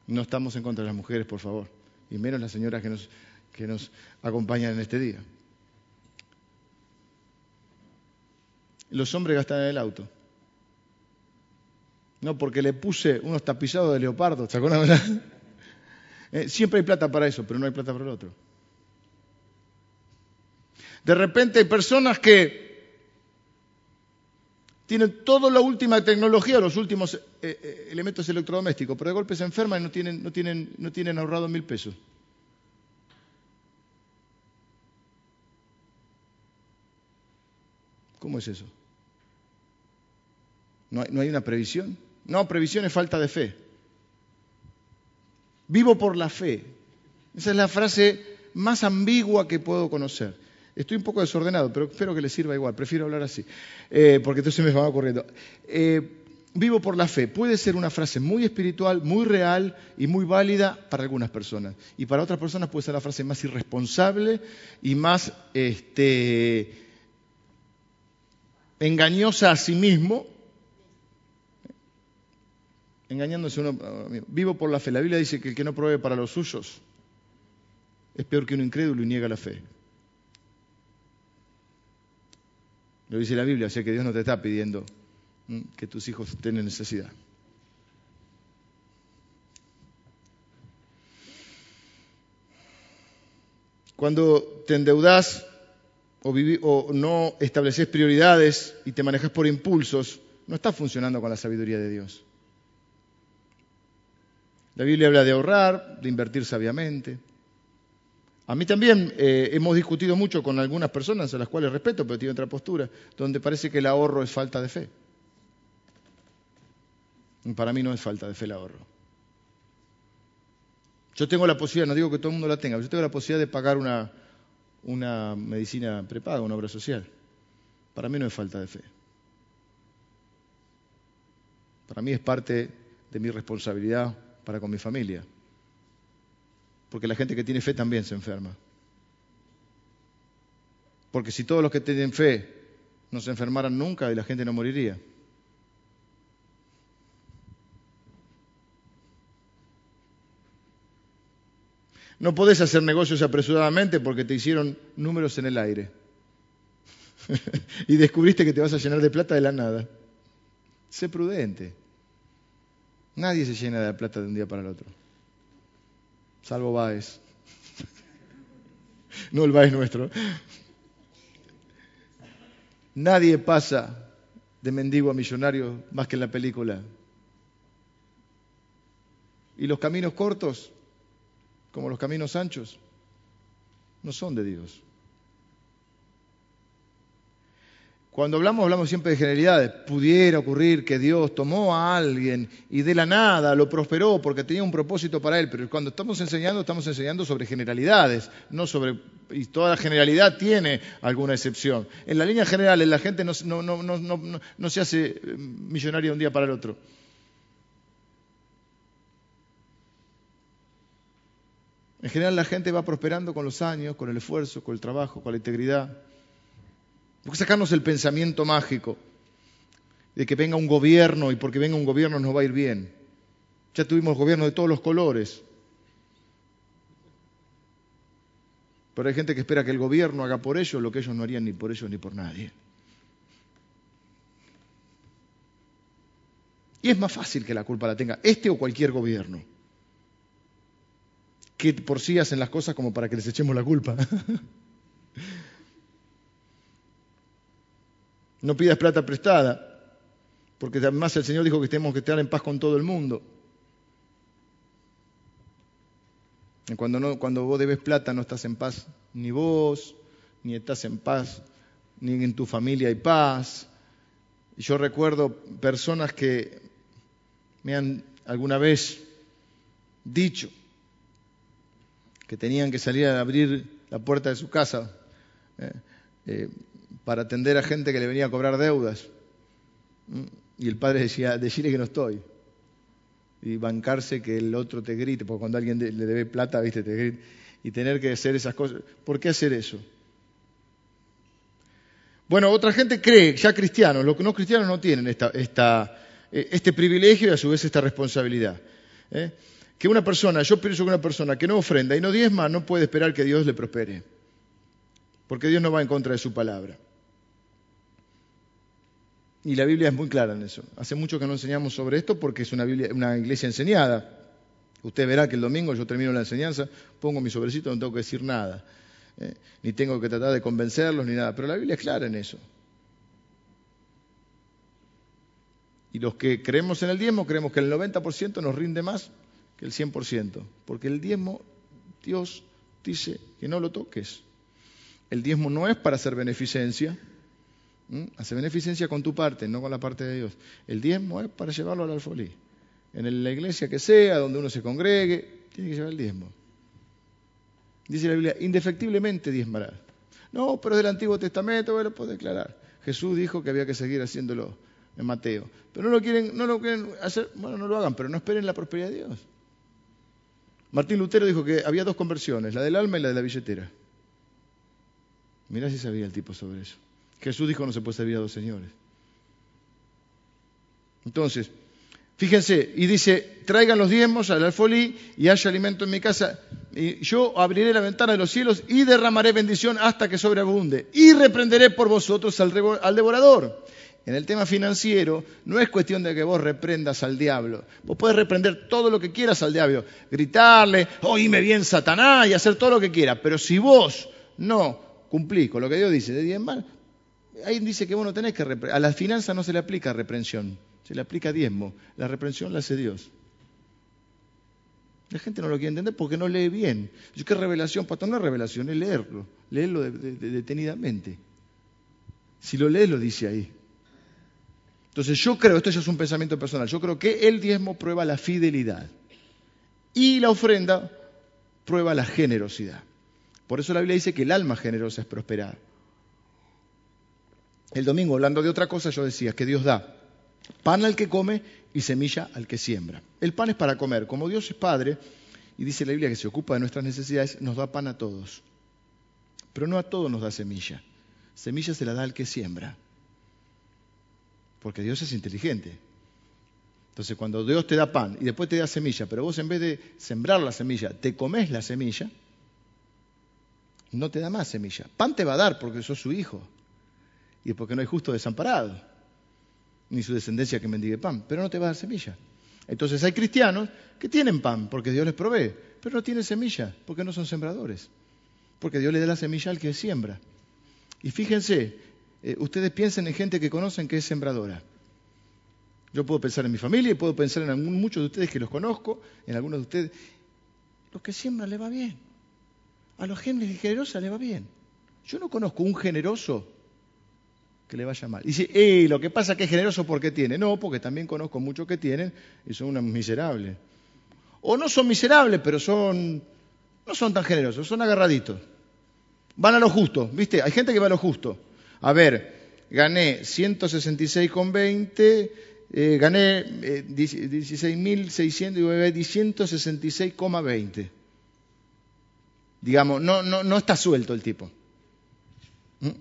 S1: No estamos en contra de las mujeres, por favor. Y menos las señoras que nos, que nos acompañan en este día. Los hombres gastan en el auto. No, porque le puse unos tapizados de leopardo. *laughs* Eh, siempre hay plata para eso, pero no hay plata para el otro. De repente hay personas que tienen toda la última tecnología, los últimos eh, eh, elementos electrodomésticos, pero de golpe se enferman y no tienen, no tienen, no tienen ahorrado mil pesos. ¿Cómo es eso? ¿No hay, ¿No hay, una previsión? No, previsión es falta de fe. Vivo por la fe. Esa es la frase más ambigua que puedo conocer. Estoy un poco desordenado, pero espero que les sirva igual. Prefiero hablar así, eh, porque entonces me va ocurriendo. Eh, vivo por la fe. Puede ser una frase muy espiritual, muy real y muy válida para algunas personas. Y para otras personas puede ser la frase más irresponsable y más este, engañosa a sí mismo. Engañándose uno. Vivo por la fe. La Biblia dice que el que no provee para los suyos es peor que un incrédulo y niega la fe. Lo dice la Biblia, o sea que Dios no te está pidiendo que tus hijos tengan necesidad. Cuando te endeudas o, o, no estableces prioridades y te manejas por impulsos, no estás funcionando con la sabiduría de Dios. La Biblia habla de ahorrar, de invertir sabiamente. A mí también eh, hemos discutido mucho con algunas personas a las cuales respeto, pero tienen otra postura, donde parece que el ahorro es falta de fe. Y para mí no es falta de fe el ahorro. Yo tengo la posibilidad, no digo que todo el mundo la tenga, pero yo tengo la posibilidad de pagar una, una medicina prepaga, una obra social. Para mí no es falta de fe. Para mí es parte de mi responsabilidad para con mi familia. Porque la gente que tiene fe también se enferma. Porque si todos los que tienen fe no se enfermaran nunca, la gente no moriría. No podés hacer negocios apresuradamente porque te hicieron números en el aire. *laughs* y descubriste que te vas a llenar de plata de la nada. Sé prudente. Nadie se llena de plata de un día para el otro salvo Baez. *laughs* no el Baez nuestro. Nadie pasa de mendigo a millonario más que en la película. Y los caminos cortos, como los caminos anchos, no son de Dios. Cuando hablamos, hablamos siempre de generalidades. Pudiera ocurrir que Dios tomó a alguien y de la nada lo prosperó porque tenía un propósito para él, pero cuando estamos enseñando, estamos enseñando sobre generalidades, no sobre... Y toda generalidad tiene alguna excepción. En la línea general, la gente no, se hace eh, millonaria un día para el otro. En general la gente va prosperando con los años, con el esfuerzo, con el trabajo, con la integridad. Porque sacarnos el pensamiento mágico de que venga un gobierno y porque venga un gobierno nos va a ir bien. Ya tuvimos gobiernos de todos los colores. Pero hay gente que espera que el gobierno haga por ellos lo que ellos no harían ni por ellos ni por nadie. Y es más fácil que la culpa la tenga este o cualquier gobierno. Que por sí hacen las cosas como para que les echemos la culpa. *laughs* No pidas plata prestada, porque además el Señor dijo que tenemos que estar en paz con todo el mundo. Cuando, no, cuando vos debes plata no estás en paz ni vos, ni estás en paz, ni en tu familia hay paz. Y yo recuerdo personas que me han alguna vez dicho que tenían que salir a abrir la puerta de su casa. ¿eh? Eh, para atender a gente que le venía a cobrar deudas. ¿Mm? Y el padre decía, decirle que no estoy. Y bancarse que el otro te grite, porque cuando alguien le debe plata, viste, te grita. Y tener que hacer esas cosas. ¿Por qué hacer eso? Bueno, otra gente cree, ya cristianos, los no cristianos no tienen eh, este privilegio y a su vez esta responsabilidad. ¿eh? Que una persona, yo pienso que una persona que no ofrenda y no diezma no puede esperar que Dios le prospere. Porque Dios no va en contra de su palabra. Y la Biblia es muy clara en eso. Hace mucho que no enseñamos sobre esto porque es una, una iglesia enseñada. Usted verá que el domingo yo termino la enseñanza, pongo mi sobrecito, no tengo que decir nada. ¿eh? Ni tengo que tratar de convencerlos ni nada. Pero la Biblia es clara en eso. Y los que creemos en el diezmo, creemos que el 90% nos rinde más que el 100%. Porque el diezmo, Dios dice que no lo toques. El diezmo no es para hacer beneficencia. Hace beneficencia con tu parte, no con la parte de Dios. El diezmo es para llevarlo al alfolí. En la iglesia que sea, donde uno se congregue, tiene que llevar el diezmo. Dice la Biblia, indefectiblemente diezmará. No, pero es del Antiguo Testamento, bueno, puedo declarar. Jesús dijo que había que seguir haciéndolo en Mateo. Pero no lo quieren, no lo quieren hacer, bueno, no lo hagan, pero no esperen la prosperidad de Dios. Martín Lutero dijo que había dos conversiones, la del alma y la de la billetera. Mirá si sabía el tipo sobre eso. Jesús dijo no se puede servir a dos señores. Entonces, fíjense, y dice, traigan los diezmos al alfolí y haya alimento en mi casa. Y yo abriré la ventana de los cielos y derramaré bendición hasta que sobreabunde. Y reprenderé por vosotros al, devorador. En el tema financiero no es cuestión de que vos reprendas al diablo. Vos podés reprender todo lo que quieras al diablo, gritarle, oíme bien Satanás y hacer todo lo que quieras. Pero si vos no cumplís con lo que Dios dice de diezmar, ahí dice que vos no tenés que A las finanzas no se le aplica reprensión, se le aplica diezmo. La reprensión la hace Dios. La gente no lo quiere entender porque no lee bien. ¿Qué revelación, pastor? No es revelación, es leerlo, leerlo detenidamente. Si lo lees, lo dice ahí. Entonces yo creo, esto ya es un pensamiento personal, yo creo que el diezmo prueba la fidelidad y la ofrenda prueba la generosidad. Por eso la Biblia dice que el alma generosa es prosperada. El domingo, hablando de otra cosa, yo decía que Dios da pan al que come y semilla al que siembra. El pan es para comer. Como Dios es Padre, y dice la Biblia que se ocupa de nuestras necesidades, nos da pan a todos. Pero no a todos nos da semilla. Semilla se la da al que siembra porque Dios es inteligente. Entonces, cuando Dios te da pan y después te da semilla, pero vos en vez de sembrar la semilla, te comes la semilla, no te da más semilla. Pan te va a dar porque sos su hijo y porque no hay justo desamparado, ni su descendencia que mendigue pan, pero no te va a dar semilla. Entonces hay cristianos que tienen pan porque Dios les provee, pero no tienen semilla porque no son sembradores, porque Dios le da la semilla al que siembra. Y fíjense, eh, ustedes piensen en gente que conocen que es sembradora. Yo puedo pensar en mi familia y puedo pensar en muchos de ustedes que los conozco, en algunos de ustedes. Los que siembran le va bien. A los genes generosos le va bien. Yo no conozco un generoso que le vaya mal. Y dice, eh, lo que pasa es que es generoso porque tiene. No, porque también conozco muchos que tienen y son unos miserables. O no son miserables, pero son, no son tan generosos, son agarraditos. Van a lo justo, ¿viste? Hay gente que va a lo justo. A ver, gané 166,20, eh, gané eh, 16.600 y 166,20. Digamos, no, no, no está suelto el tipo.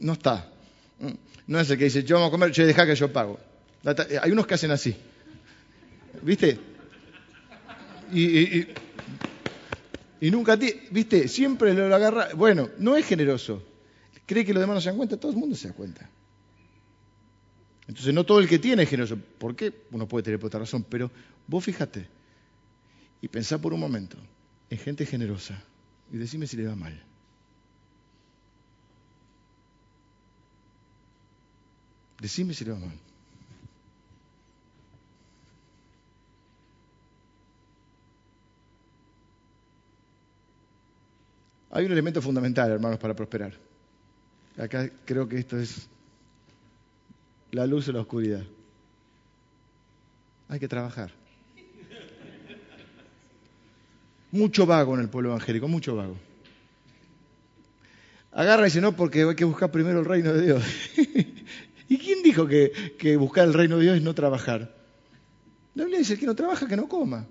S1: No está. Mm, no es el que dice, yo vamos a comer, yo deja que yo pago. Eh, hay unos que hacen así. ¿Viste? Y, y, y, nunca, ¿viste? Siempre lo agarra. Bueno, no es generoso cree que los demás no se dan cuenta, todo el mundo se da cuenta. Entonces no todo el que tiene es generoso. ¿Por qué? Uno puede tener por otra razón, pero vos fíjate y pensá por un momento en gente generosa y decime si le va mal. Decime si le va mal. Hay un elemento fundamental, hermanos, para prosperar. Acá creo que esto es la luz o la oscuridad. Hay que trabajar. Mucho vago en el pueblo evangélico, mucho vago. agarra y dice, no, porque hay que buscar primero el reino de Dios. *laughs* ¿Y quién dijo que, buscar el reino de Dios es no trabajar? La Biblia dice, el que no trabaja, que no coma.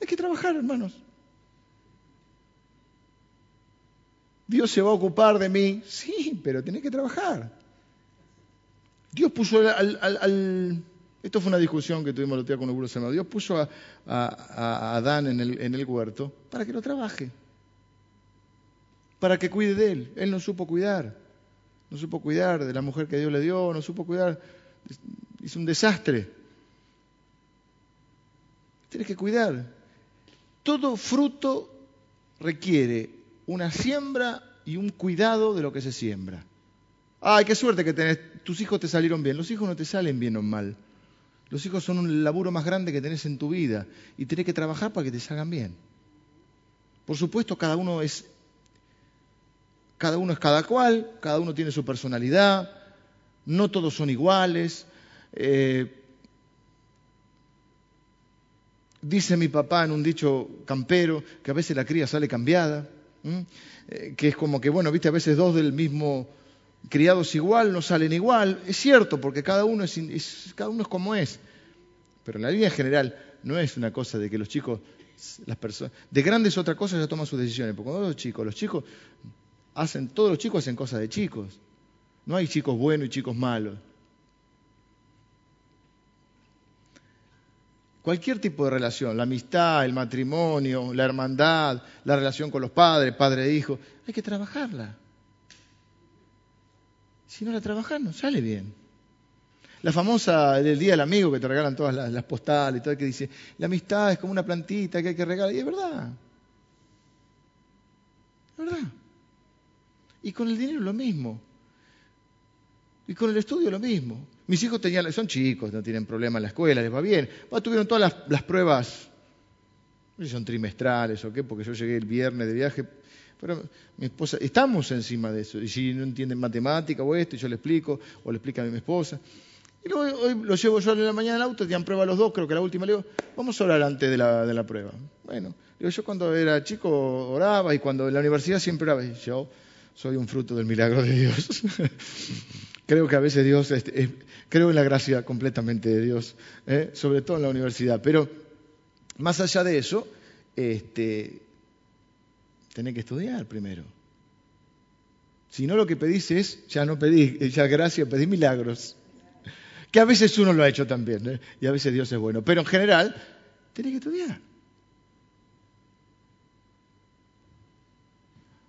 S1: Hay que trabajar, hermanos. Dios se va a ocupar de mí. Sí, pero tenés que trabajar. Dios puso al, esto fue una discusión que tuvimos el día con algunos hermanos. Dios puso a, a, Adán en el, en el, huerto para que lo trabaje, para que cuide de él. Él no supo cuidar, no supo cuidar de la mujer que Dios le dio, no supo cuidar, hizo un desastre. Tienes que cuidar. Todo fruto requiere una siembra y un cuidado de lo que se siembra. Ay, qué suerte que tenés, tus hijos te salieron bien. Los hijos no te salen bien o mal. Los hijos son un laburo más grande que tenés en tu vida y tenés que trabajar para que te salgan bien. Por supuesto, cada uno es cada uno es cada cual, cada uno tiene su personalidad, no todos son iguales. Eh, dice mi papá en un dicho campero que a veces la cría sale cambiada, eh, que es como que, bueno, viste, a veces dos del mismo criados igual no salen igual. Es cierto, porque cada uno es, cada uno es como es. Pero en la línea general no es una cosa de que los chicos, las personas, de grandes otra cosa ya toman sus decisiones. Porque cuando los chicos, los chicos hacen, todos los chicos hacen cosas de chicos. No hay chicos buenos y chicos malos. Cualquier tipo de relación, la amistad, el matrimonio, la hermandad, la relación con los padres, padre e hijo, hay que trabajarla. Si no la trabajas, no sale bien. La famosa del Día del Amigo que te regalan todas las, postales y todo, que dice, la amistad es como una plantita que hay que regalar. Y es verdad. Es verdad. Y con el dinero lo mismo. Y con el estudio lo mismo. Mis hijos tenían, son chicos, no tienen problema en la escuela, les va bien. tuvieron todas las, pruebas, no sé si son trimestrales o qué, porque yo llegué el viernes de viaje, pero mi esposa, estamos encima de eso. Y si no entienden matemática o esto, yo le explico, o le explica a mi esposa. Y luego hoy lo llevo yo en la mañana al auto, tenían prueba los dos, creo que la última le digo, vamos a orar antes de la, de la prueba. Bueno, yo cuando era chico oraba y cuando en la universidad siempre oraba. Yo soy un fruto del milagro de Dios. *laughs* creo que a veces Dios, creo en la gracia completamente de Dios, ¿eh? sobre todo en la universidad. Pero más allá de eso, este, Tenés que estudiar primero. Si no, lo que pedís es, ya no pedís, ya gracias, pedís milagros. Que a veces uno lo ha hecho también, ¿eh? y a veces Dios es bueno. Pero en general, tenés que estudiar.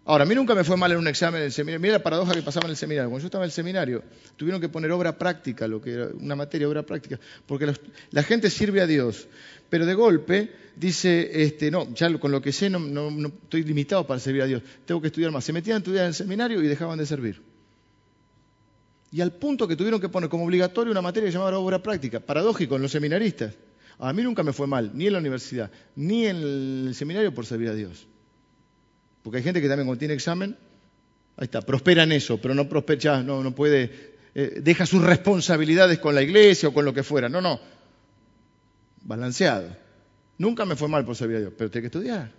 S1: Ahora, a mí nunca me fue mal en un examen en el seminario. Mira la paradoja que pasaba en el seminario. Cuando yo estaba en el seminario, tuvieron que poner obra práctica, lo que era una materia obra práctica, porque la gente sirve a Dios. Pero de golpe dice, este, no, ya con lo que sé no, no, estoy limitado para servir a Dios, tengo que estudiar más. Se metían a estudiar en el seminario y dejaban de servir. Y al punto que tuvieron que poner como obligatorio una materia llamada obra práctica. Paradójico en los seminaristas. A mí nunca me fue mal, ni en la universidad, ni en el seminario por servir a Dios. Porque hay gente que también cuando tiene examen, ahí está, prospera en eso, pero no prospera, no, no puede, eh, deja sus responsabilidades con la iglesia o con lo que fuera. No, no, balanceado. Nunca me fue mal por servir a Dios, pero tengo que estudiar.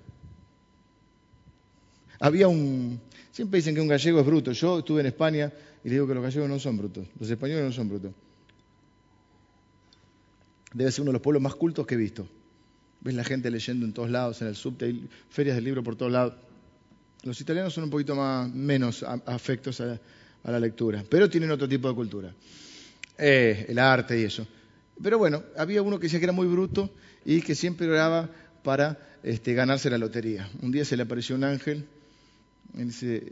S1: Había un, siempre dicen que un gallego es bruto. Yo estuve en España y le digo que los gallegos no son brutos, los españoles no son brutos. Debe ser uno de los pueblos más cultos que he visto. Ves la gente leyendo en todos lados, en el subte, hay ferias del libro por todos lados. Los italianos son un poquito más, menos afectos a, la lectura, pero tienen otro tipo de cultura. Eh, el arte y eso. Pero bueno, había uno que decía que era muy bruto y que siempre oraba para este, ganarse la lotería. Un día se le apareció un ángel y dice,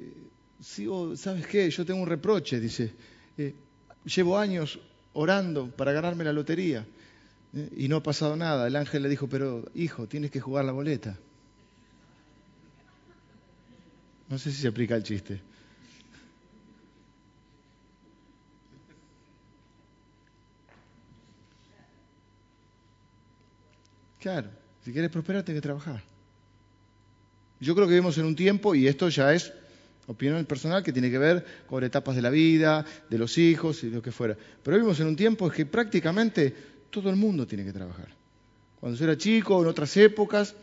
S1: sí, oh, ¿sabes qué? Yo tengo un reproche, dice, eh, llevo años orando para ganarme la lotería eh, y no ha pasado nada. El ángel le dijo, pero hijo, tienes que jugar la boleta. No sé si se aplica el chiste. Claro, si quieres prosperar, tienes que trabajar. Yo creo que vivimos en un tiempo, y esto ya es opinión personal, que tiene que ver con etapas de la vida, de los hijos y lo que fuera. Pero vivimos en un tiempo en que prácticamente todo el mundo tiene que trabajar. Cuando yo era chico, en otras épocas,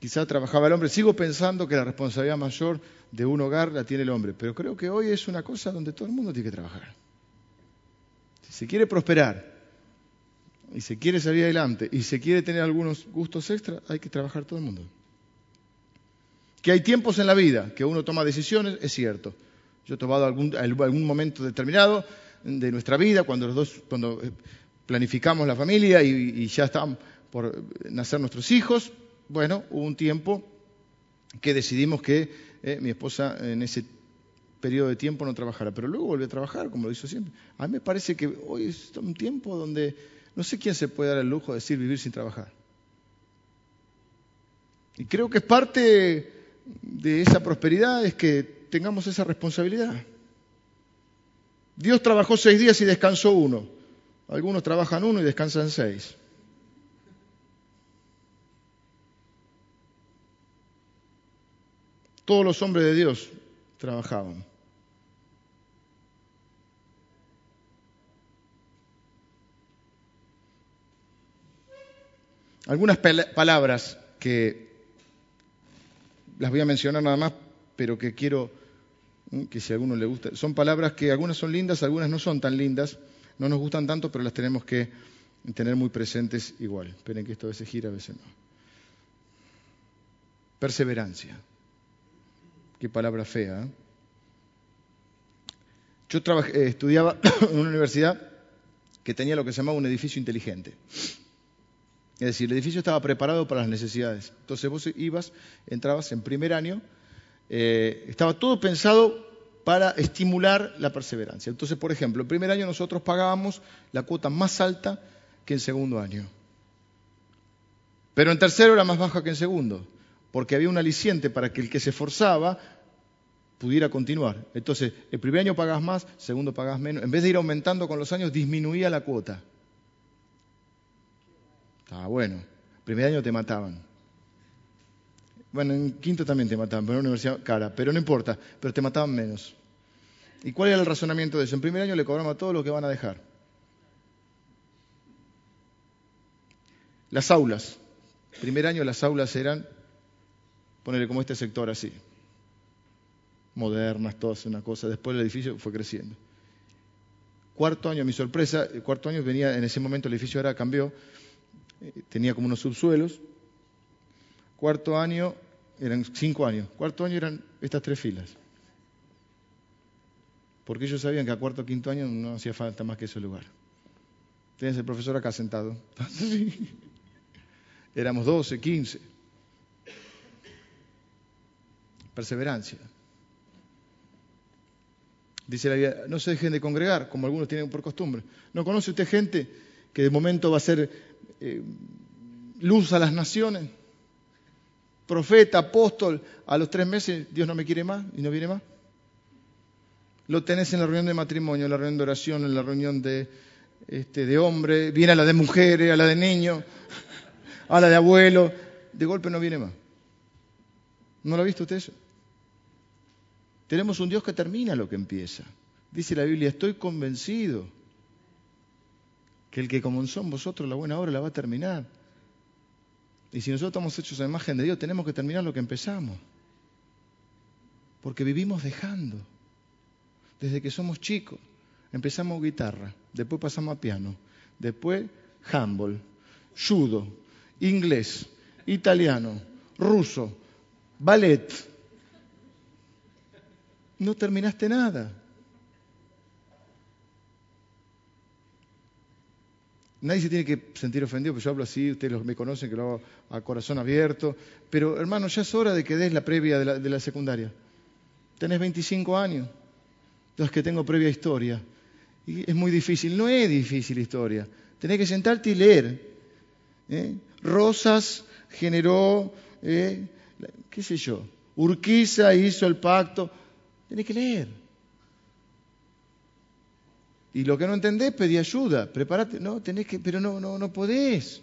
S1: quizá trabajaba el hombre. Sigo pensando que la responsabilidad mayor de un hogar la tiene el hombre, pero creo que hoy es una cosa donde todo el mundo tiene que trabajar. Si se quiere prosperar y se quiere salir adelante y se quiere tener algunos gustos extra, hay que trabajar todo el mundo. Que hay tiempos en la vida que uno toma decisiones, es cierto. Yo he tomado algún, momento determinado de nuestra vida, cuando los dos, cuando eh, planificamos la familia y, ya están por nacer nuestros hijos, bueno, hubo un tiempo que decidimos que eh, mi esposa en ese periodo de tiempo no trabajara, pero luego volvió a trabajar, como lo hizo siempre. A mí me parece que hoy es un tiempo donde no sé quién se puede dar el lujo de decir vivir sin trabajar. Y creo que es parte de esa prosperidad es que tengamos esa responsabilidad. Dios trabajó seis días y descansó uno. Algunos trabajan uno y descansan seis. Todos los hombres de Dios trabajaban. Algunas palabras que las voy a mencionar nada más, pero que quiero que si a alguno le gusta, son palabras que algunas son lindas, algunas no son tan lindas, no nos gustan tanto, pero las tenemos que tener muy presentes igual. Esperen que esto a veces gira, a veces no. Perseverancia. Qué palabra fea. ¿eh? Yo eh, estudiaba *coughs* en una universidad que tenía lo que se llamaba un edificio inteligente. Es decir, el edificio estaba preparado para las necesidades. Entonces vos ibas, entrabas en primer año, eh, estaba todo pensado para estimular la perseverancia. Entonces, por ejemplo, en primer año nosotros pagábamos la cuota más alta que en segundo año. Pero en tercero era más baja que en segundo, porque había un aliciente para que el que se esforzaba pudiera continuar. Entonces, el primer año pagabas más, segundo pagabas menos. En vez de ir aumentando con los años, disminuía la cuota. Estaba bueno. Primer año te mataban. Bueno, en quinto también te mataban, pero en una universidad cara, pero no importa, pero te mataban menos. ¿Y cuál era el razonamiento de eso? En primer año le cobramos a todos lo que van a dejar. Las aulas. Primer año las aulas eran, ponerle como este sector así, modernas, todas una cosa. Después el edificio fue creciendo. Cuarto año, mi sorpresa, el cuarto año venía, en ese momento el edificio ahora cambió, eh, tenía como unos subsuelos. Cuarto año eran cinco años. Cuarto año eran estas tres filas. Porque ellos sabían que a cuarto o quinto año no hacía falta más que ese lugar. Tienes el profesor acá sentado. *laughs* Éramos 12, 15. Perseverancia. Dice la Biblia, no se dejen de congregar, como algunos tienen por costumbre. ¿No conoce usted gente que de momento va a ser eh, luz a las naciones, profeta, apóstol, a los tres meses Dios no me quiere más y no viene más. Lo tenés en la reunión de matrimonio, en la reunión de oración, en la reunión de, este, de hombre, viene a la de mujeres, a la de niños, a la de abuelo, de golpe no viene más. ¿No lo ha visto usted eso? Tenemos un Dios que termina lo que empieza. Dice la Biblia, estoy convencido que el que comenzó en vosotros la buena obra la va a terminar. Y si nosotros estamos hechos a imagen de Dios, tenemos que terminar lo que empezamos. Porque vivimos dejando. Desde que somos chicos. Empezamos guitarra, después pasamos a piano, después handball, judo, inglés, italiano, ruso, ballet. No terminaste nada. Nadie se tiene que sentir ofendido, porque yo hablo así, ustedes me conocen, que lo hago a corazón abierto. Pero hermano, ya es hora de que des la previa de la, secundaria. Tenés 25 años, los que tengo previa historia. Y es muy difícil, no es difícil historia. Tenés que sentarte y leer. ¿eh? Rosas generó, ¿eh? qué sé yo, Urquiza hizo el pacto. Tenés que leer. Y lo que no entendés, pedí ayuda. Prepárate. No, tenés que, pero no, no, no podés.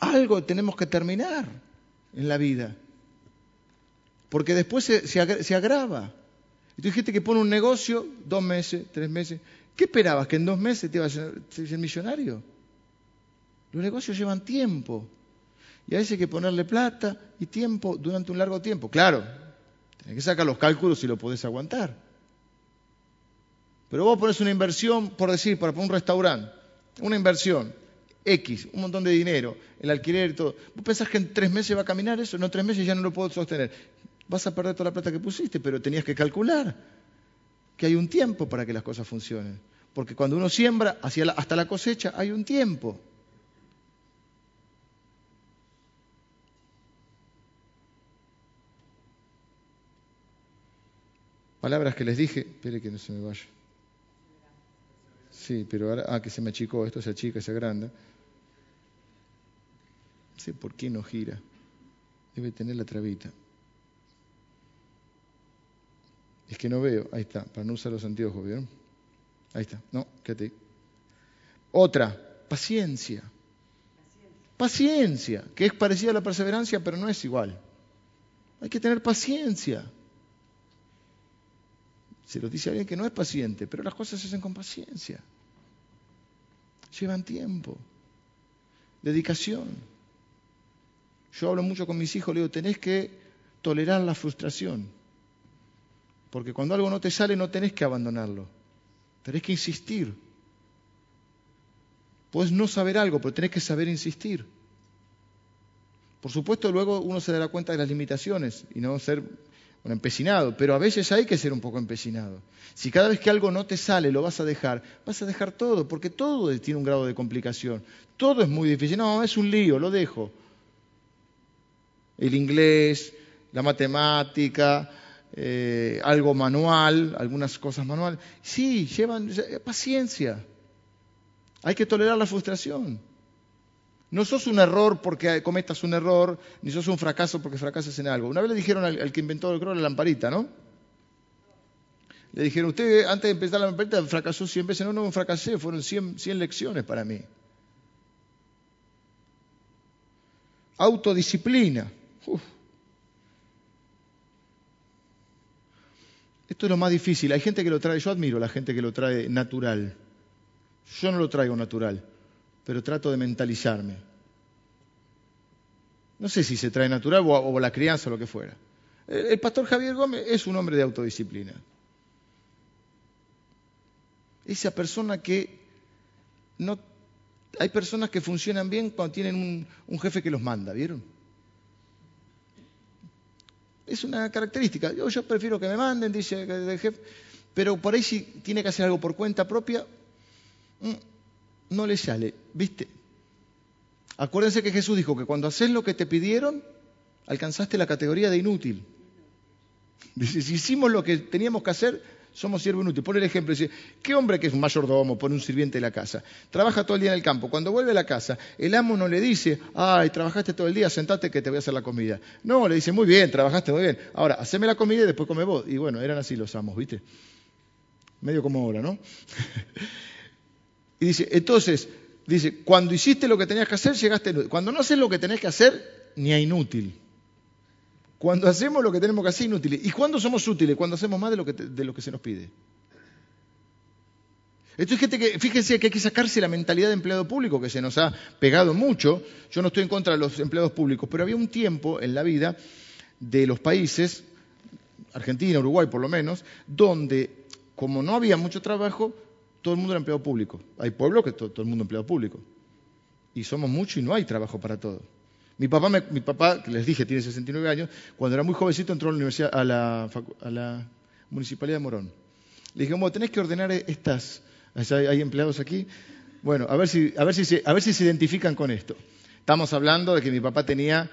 S1: Algo tenemos que terminar en la vida. Porque después se, se, agrava. Y tú dijiste que pone un negocio, dos meses, tres meses. ¿Qué esperabas? ¿Que en dos meses te ibas a ser millonario? Los negocios llevan tiempo. Y a veces hay que ponerle plata y tiempo durante un largo tiempo. Claro, tenés que sacar los cálculos si lo podés aguantar. Pero vos pones una inversión, por decir, para un restaurante, una inversión, X, un montón de dinero, el alquiler y todo. ¿Vos pensás que en tres meses va a caminar eso? No, tres meses ya no lo puedo sostener. Vas a perder toda la plata que pusiste, pero tenías que calcular que hay un tiempo para que las cosas funcionen. Porque cuando uno siembra hasta la cosecha hay un tiempo. Palabras que les dije, espere que no se me vaya. Sí, pero ahora, ah, que se me achicó, esto se achica, se agranda. No sé por qué no gira. Debe tener la trabita. Es que no veo. Ahí está, para no usar los anteojos, ¿vieron? Ahí está. No, quédate. Otra, paciencia. Paciencia, que es parecida a la perseverancia, pero no es igual. Hay que tener paciencia. Se lo dice alguien que no es paciente, pero las cosas se hacen con paciencia. Llevan tiempo, dedicación. Yo hablo mucho con mis hijos, le digo, tenés que tolerar la frustración. Porque cuando algo no te sale, no tenés que abandonarlo. Tenés que insistir. Puedes no saber algo, pero tenés que saber insistir. Por supuesto, luego uno se dará cuenta de las limitaciones y no ser un empecinado, pero a veces hay que ser un poco empecinado. Si cada vez que algo no te sale lo vas a dejar, vas a dejar todo, porque todo tiene un grado de complicación. Todo es muy difícil. No, es un lío, lo dejo. El inglés, la matemática, eh, algo manual, algunas cosas manuales. Sí, llevan paciencia. Hay que tolerar la frustración. No sos un error porque cometas un error, ni sos un fracaso porque fracasas en algo. Una vez le dijeron al, que inventó el creo la lamparita, ¿no? Le dijeron, usted antes de empezar la lamparita fracasó 100 veces. No, no fracasé, fueron 100, lecciones para mí. Autodisciplina. Esto es lo más difícil. Hay gente que lo trae, yo admiro a la gente que lo trae natural. Yo no lo traigo natural pero trato de mentalizarme. No sé si se trae natural o, la crianza o lo que fuera. El, pastor Javier Gómez es un hombre de autodisciplina. Esa persona que no... Hay personas que funcionan bien cuando tienen un, jefe que los manda, ¿vieron? Es una característica. Yo, yo prefiero que me manden, dice el jefe, pero por ahí si tiene que hacer algo por cuenta propia, mm, no le sale, ¿viste? Acuérdense que Jesús dijo que cuando haces lo que te pidieron, alcanzaste la categoría de inútil. Dice, si hicimos lo que teníamos que hacer, somos siervo inútil. Pone el ejemplo, dice, ¿qué hombre que es un mayordomo, pone un sirviente de la casa? Trabaja todo el día en el campo. Cuando vuelve a la casa, el amo no le dice, ay, trabajaste todo el día, sentate que te voy a hacer la comida. No, le dice, muy bien, trabajaste muy bien. Ahora, haceme la comida y después come vos. Y bueno, eran así los amos, ¿viste? Medio como ahora, ¿no? *laughs* Y dice, entonces, dice, cuando hiciste lo que tenías que hacer, llegaste a Cuando no haces lo que tenés que hacer, ni a inútil. Cuando hacemos lo que tenemos que hacer, inútil. ¿Y cuándo somos útiles? Cuando hacemos más de lo que, de lo que se nos pide. Esto es gente que, fíjense que hay que sacarse la mentalidad de empleado público que se nos ha pegado mucho. Yo no estoy en contra de los empleados públicos, pero había un tiempo en la vida de los países, Argentina, Uruguay por lo menos, donde como no había mucho trabajo, todo el mundo era empleado público. Hay pueblos que todo, el mundo es empleado público. Y somos muchos y no hay trabajo para todos. Mi papá, mi papá, que les dije, tiene 69 años, cuando era muy jovencito entró a la, universidad, a la, municipalidad de Morón. Le dije, bueno, tenés que ordenar estas, hay empleados aquí. Bueno, a ver si, a ver si, se, a ver si se identifican con esto. Estamos hablando de que mi papá tenía,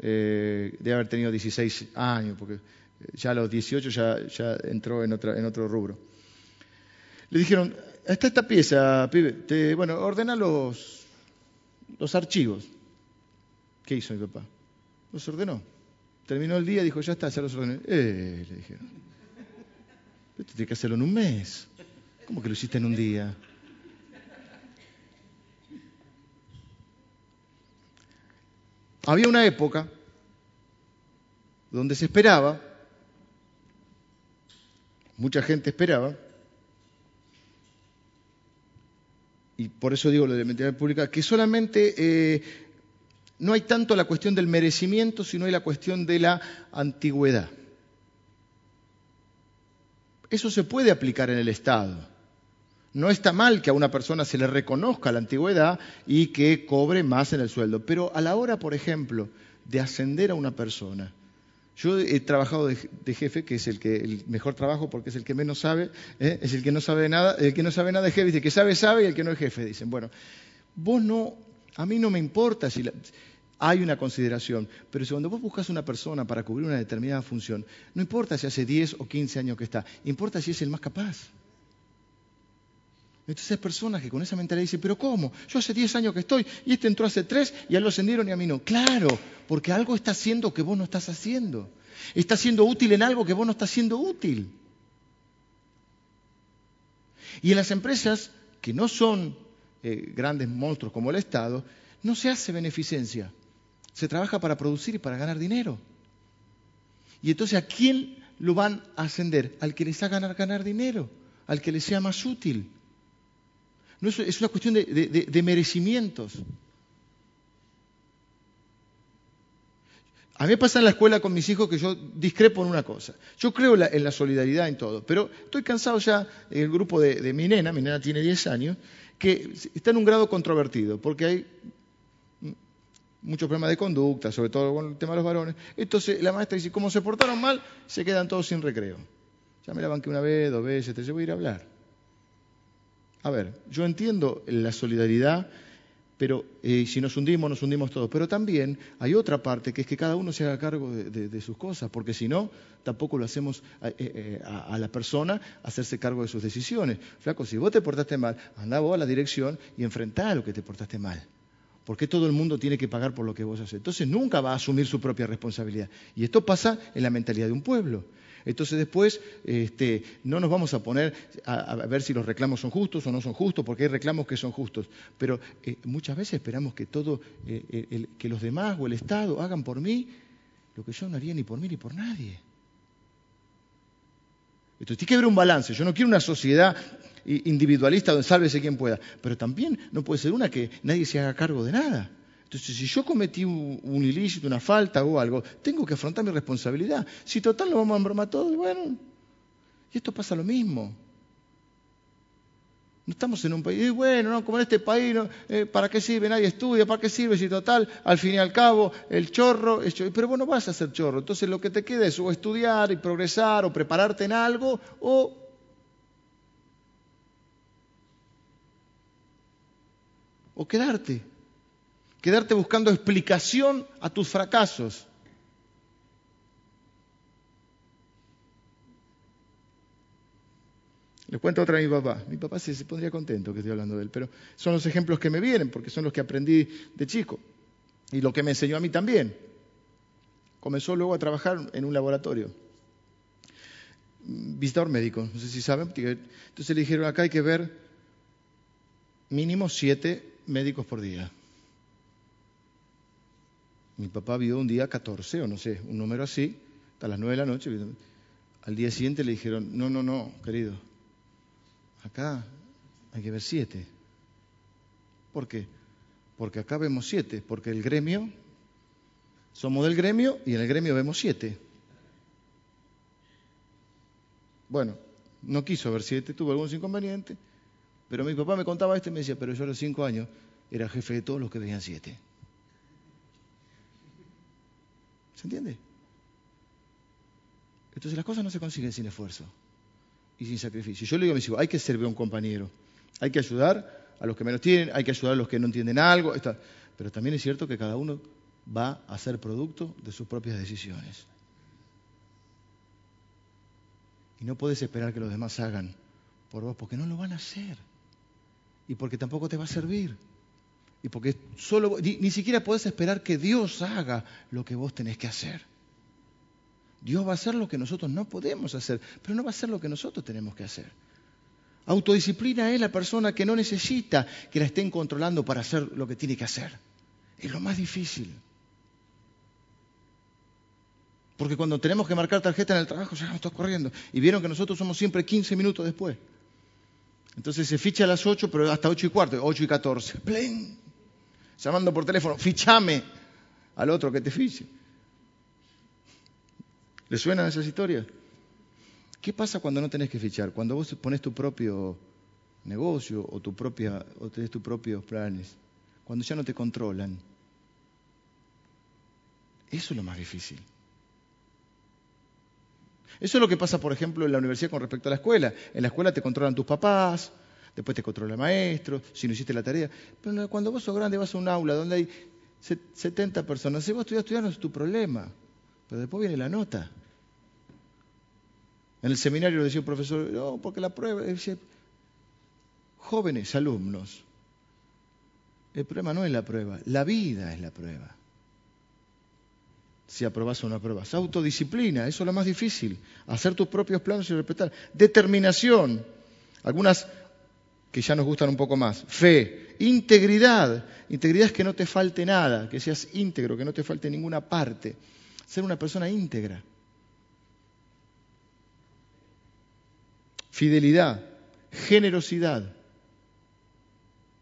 S1: eh, debe haber tenido 16 años, porque ya a los 18 ya, ya entró en, otra, en otro rubro. Le dijeron, está esta pieza, pibe, bueno, ordena los, los archivos. ¿Qué hizo mi papá? Los ordenó. Terminó el día, dijo, ya está, ya los ordené. Eh, le dijeron. Esto tiene que hacerlo en un mes. ¿Cómo que lo hiciste en un día? Había una época donde se esperaba, mucha gente esperaba, y por eso digo lo de la mentalidad pública, que solamente eh, no hay tanto la cuestión del merecimiento, sino hay la cuestión de la antigüedad. Eso se puede aplicar en el Estado. No está mal que a una persona se le reconozca la antigüedad y que cobre más en el sueldo, pero a la hora, por ejemplo, de ascender a una persona, yo he trabajado de, jefe, que es el que el mejor trabajo porque es el que menos sabe, ¿eh? es el que no sabe nada, el que no sabe nada de jefe, dice que sabe, sabe y el que no es jefe, dicen. Bueno, vos no, a mí no me importa si hay una consideración, pero si cuando vos buscas una persona para cubrir una determinada función, no importa si hace 10 o 15 años que está, importa si es el más capaz. Entonces hay personas que con esa mentalidad dicen, pero ¿cómo? Yo hace 10 años que estoy y este entró hace 3 y a él lo ascendieron y a mí no. Claro, porque algo está haciendo que vos no estás haciendo. Está siendo útil en algo que vos no estás siendo útil. Y en las empresas que no son eh, grandes monstruos como el Estado, no se hace beneficencia. Se trabaja para producir y para ganar dinero. Y entonces, ¿a quién lo van a ascender? Al que les haga ganar, ganar dinero, al que les sea más útil. No, es una cuestión de, merecimientos. A mí me pasa en la escuela con mis hijos que yo discrepo en una cosa. Yo creo en la solidaridad en todo, pero estoy cansado ya en el grupo de, mi nena, mi nena tiene 10 años, que está en un grado controvertido, porque hay muchos problemas de conducta, sobre todo con el tema de los varones. Entonces la maestra dice, como se portaron mal, se quedan todos sin recreo. Ya me la banqué una vez, dos veces, te voy a ir a hablar. A ver, yo entiendo la solidaridad, pero eh, si nos hundimos, nos hundimos todos. Pero también hay otra parte, que es que cada uno se haga cargo de, sus cosas, porque si no, tampoco lo hacemos a, eh, eh, a, la persona hacerse cargo de sus decisiones. Flaco, si vos te portaste mal, anda vos a la dirección y enfrentá a lo que te portaste mal. ¿Por qué todo el mundo tiene que pagar por lo que vos haces? Entonces nunca va a asumir su propia responsabilidad. Y esto pasa en la mentalidad de un pueblo. Entonces después este, no nos vamos a poner a, ver si los reclamos son justos o no son justos, porque hay reclamos que son justos. Pero eh, muchas veces esperamos que todo, eh, que los demás o el Estado hagan por mí lo que yo no haría ni por mí ni por nadie. Entonces tiene que haber un balance. Yo no quiero una sociedad individualista donde sálvese quien pueda, pero también no puede ser una que nadie se haga cargo de nada. Entonces, si yo cometí un, ilícito, una falta o algo, tengo que afrontar mi responsabilidad. Si total lo vamos a embromar todos, bueno, y esto pasa lo mismo. No estamos en un país, bueno, no, como en este país, eh, ¿para qué sirve? Nadie estudia, ¿para qué sirve? Si total, al fin y al cabo, el chorro. pero bueno, vas a ser chorro. Entonces lo que te queda es o estudiar y progresar o prepararte en algo o o quedarte quedarte buscando explicación a tus fracasos. Les cuento otra a mi papá. Mi papá se, se pondría contento que estoy hablando de él, pero son los ejemplos que me vienen, porque son los que aprendí de chico y lo que me enseñó a mí también. Comenzó luego a trabajar en un laboratorio. Visitador médico, no sé si saben. Entonces le dijeron, acá hay que ver mínimo siete médicos por día. Mi papá vio un día 14 o no sé, un número así, hasta las 9 de la noche. Al día siguiente le dijeron, no, no, no, querido, acá hay que ver siete. ¿Por qué? Porque acá vemos siete, porque el gremio, somos del gremio y en el gremio vemos siete. Bueno, no quiso ver siete, tuvo algunos inconvenientes, pero mi papá me contaba esto y me decía, pero yo a los cinco años era jefe de todos los que veían siete. ¿Se entiende? Entonces las cosas no se consiguen sin esfuerzo y sin sacrificio. Yo le digo a mis hijos, hay que servir a un compañero, hay que ayudar a los que menos tienen, hay que ayudar a los que no entienden algo, pero también es cierto que cada uno va a ser producto de sus propias decisiones. Y no puedes esperar que los demás hagan por vos, porque no lo van a hacer. Y porque tampoco te va a servir. Y porque solo, ni, siquiera podés esperar que Dios haga lo que vos tenés que hacer. Dios va a hacer lo que nosotros no podemos hacer, pero no va a hacer lo que nosotros tenemos que hacer. Autodisciplina es la persona que no necesita que la estén controlando para hacer lo que tiene que hacer. Es lo más difícil. Porque cuando tenemos que marcar tarjeta en el trabajo, ya estamos corriendo. Y vieron que nosotros somos siempre 15 minutos después. Entonces se ficha a las 8, pero hasta 8 y cuarto, 8 y 14. ¡Plen! Llamando por teléfono, fichame al otro que te fiche. ¿Le suenan esas historias? ¿Qué pasa cuando no tenés que fichar? Cuando vos pones tu propio negocio o tu propia o tenés tus propios planes, cuando ya no te controlan. Eso es lo más difícil. Eso es lo que pasa, por ejemplo, en la universidad con respecto a la escuela. En la escuela te controlan tus papás, después te controla el maestro, si no hiciste la tarea. Pero cuando vos sos grande vas a un aula donde hay 70 personas, si vos estudias, estudiar no es tu problema, pero después viene la nota. En el seminario decía un profesor, no, porque la prueba, jóvenes alumnos, el problema no es la prueba, la vida es la prueba. Si aprobas una prueba, es autodisciplina, eso es lo más difícil, hacer tus propios planes y respetar. Determinación, algunas que ya nos gustan un poco más. Fe, integridad, integridad es que no te falte nada, que seas íntegro, que no te falte ninguna parte, ser una persona íntegra. Fidelidad, generosidad,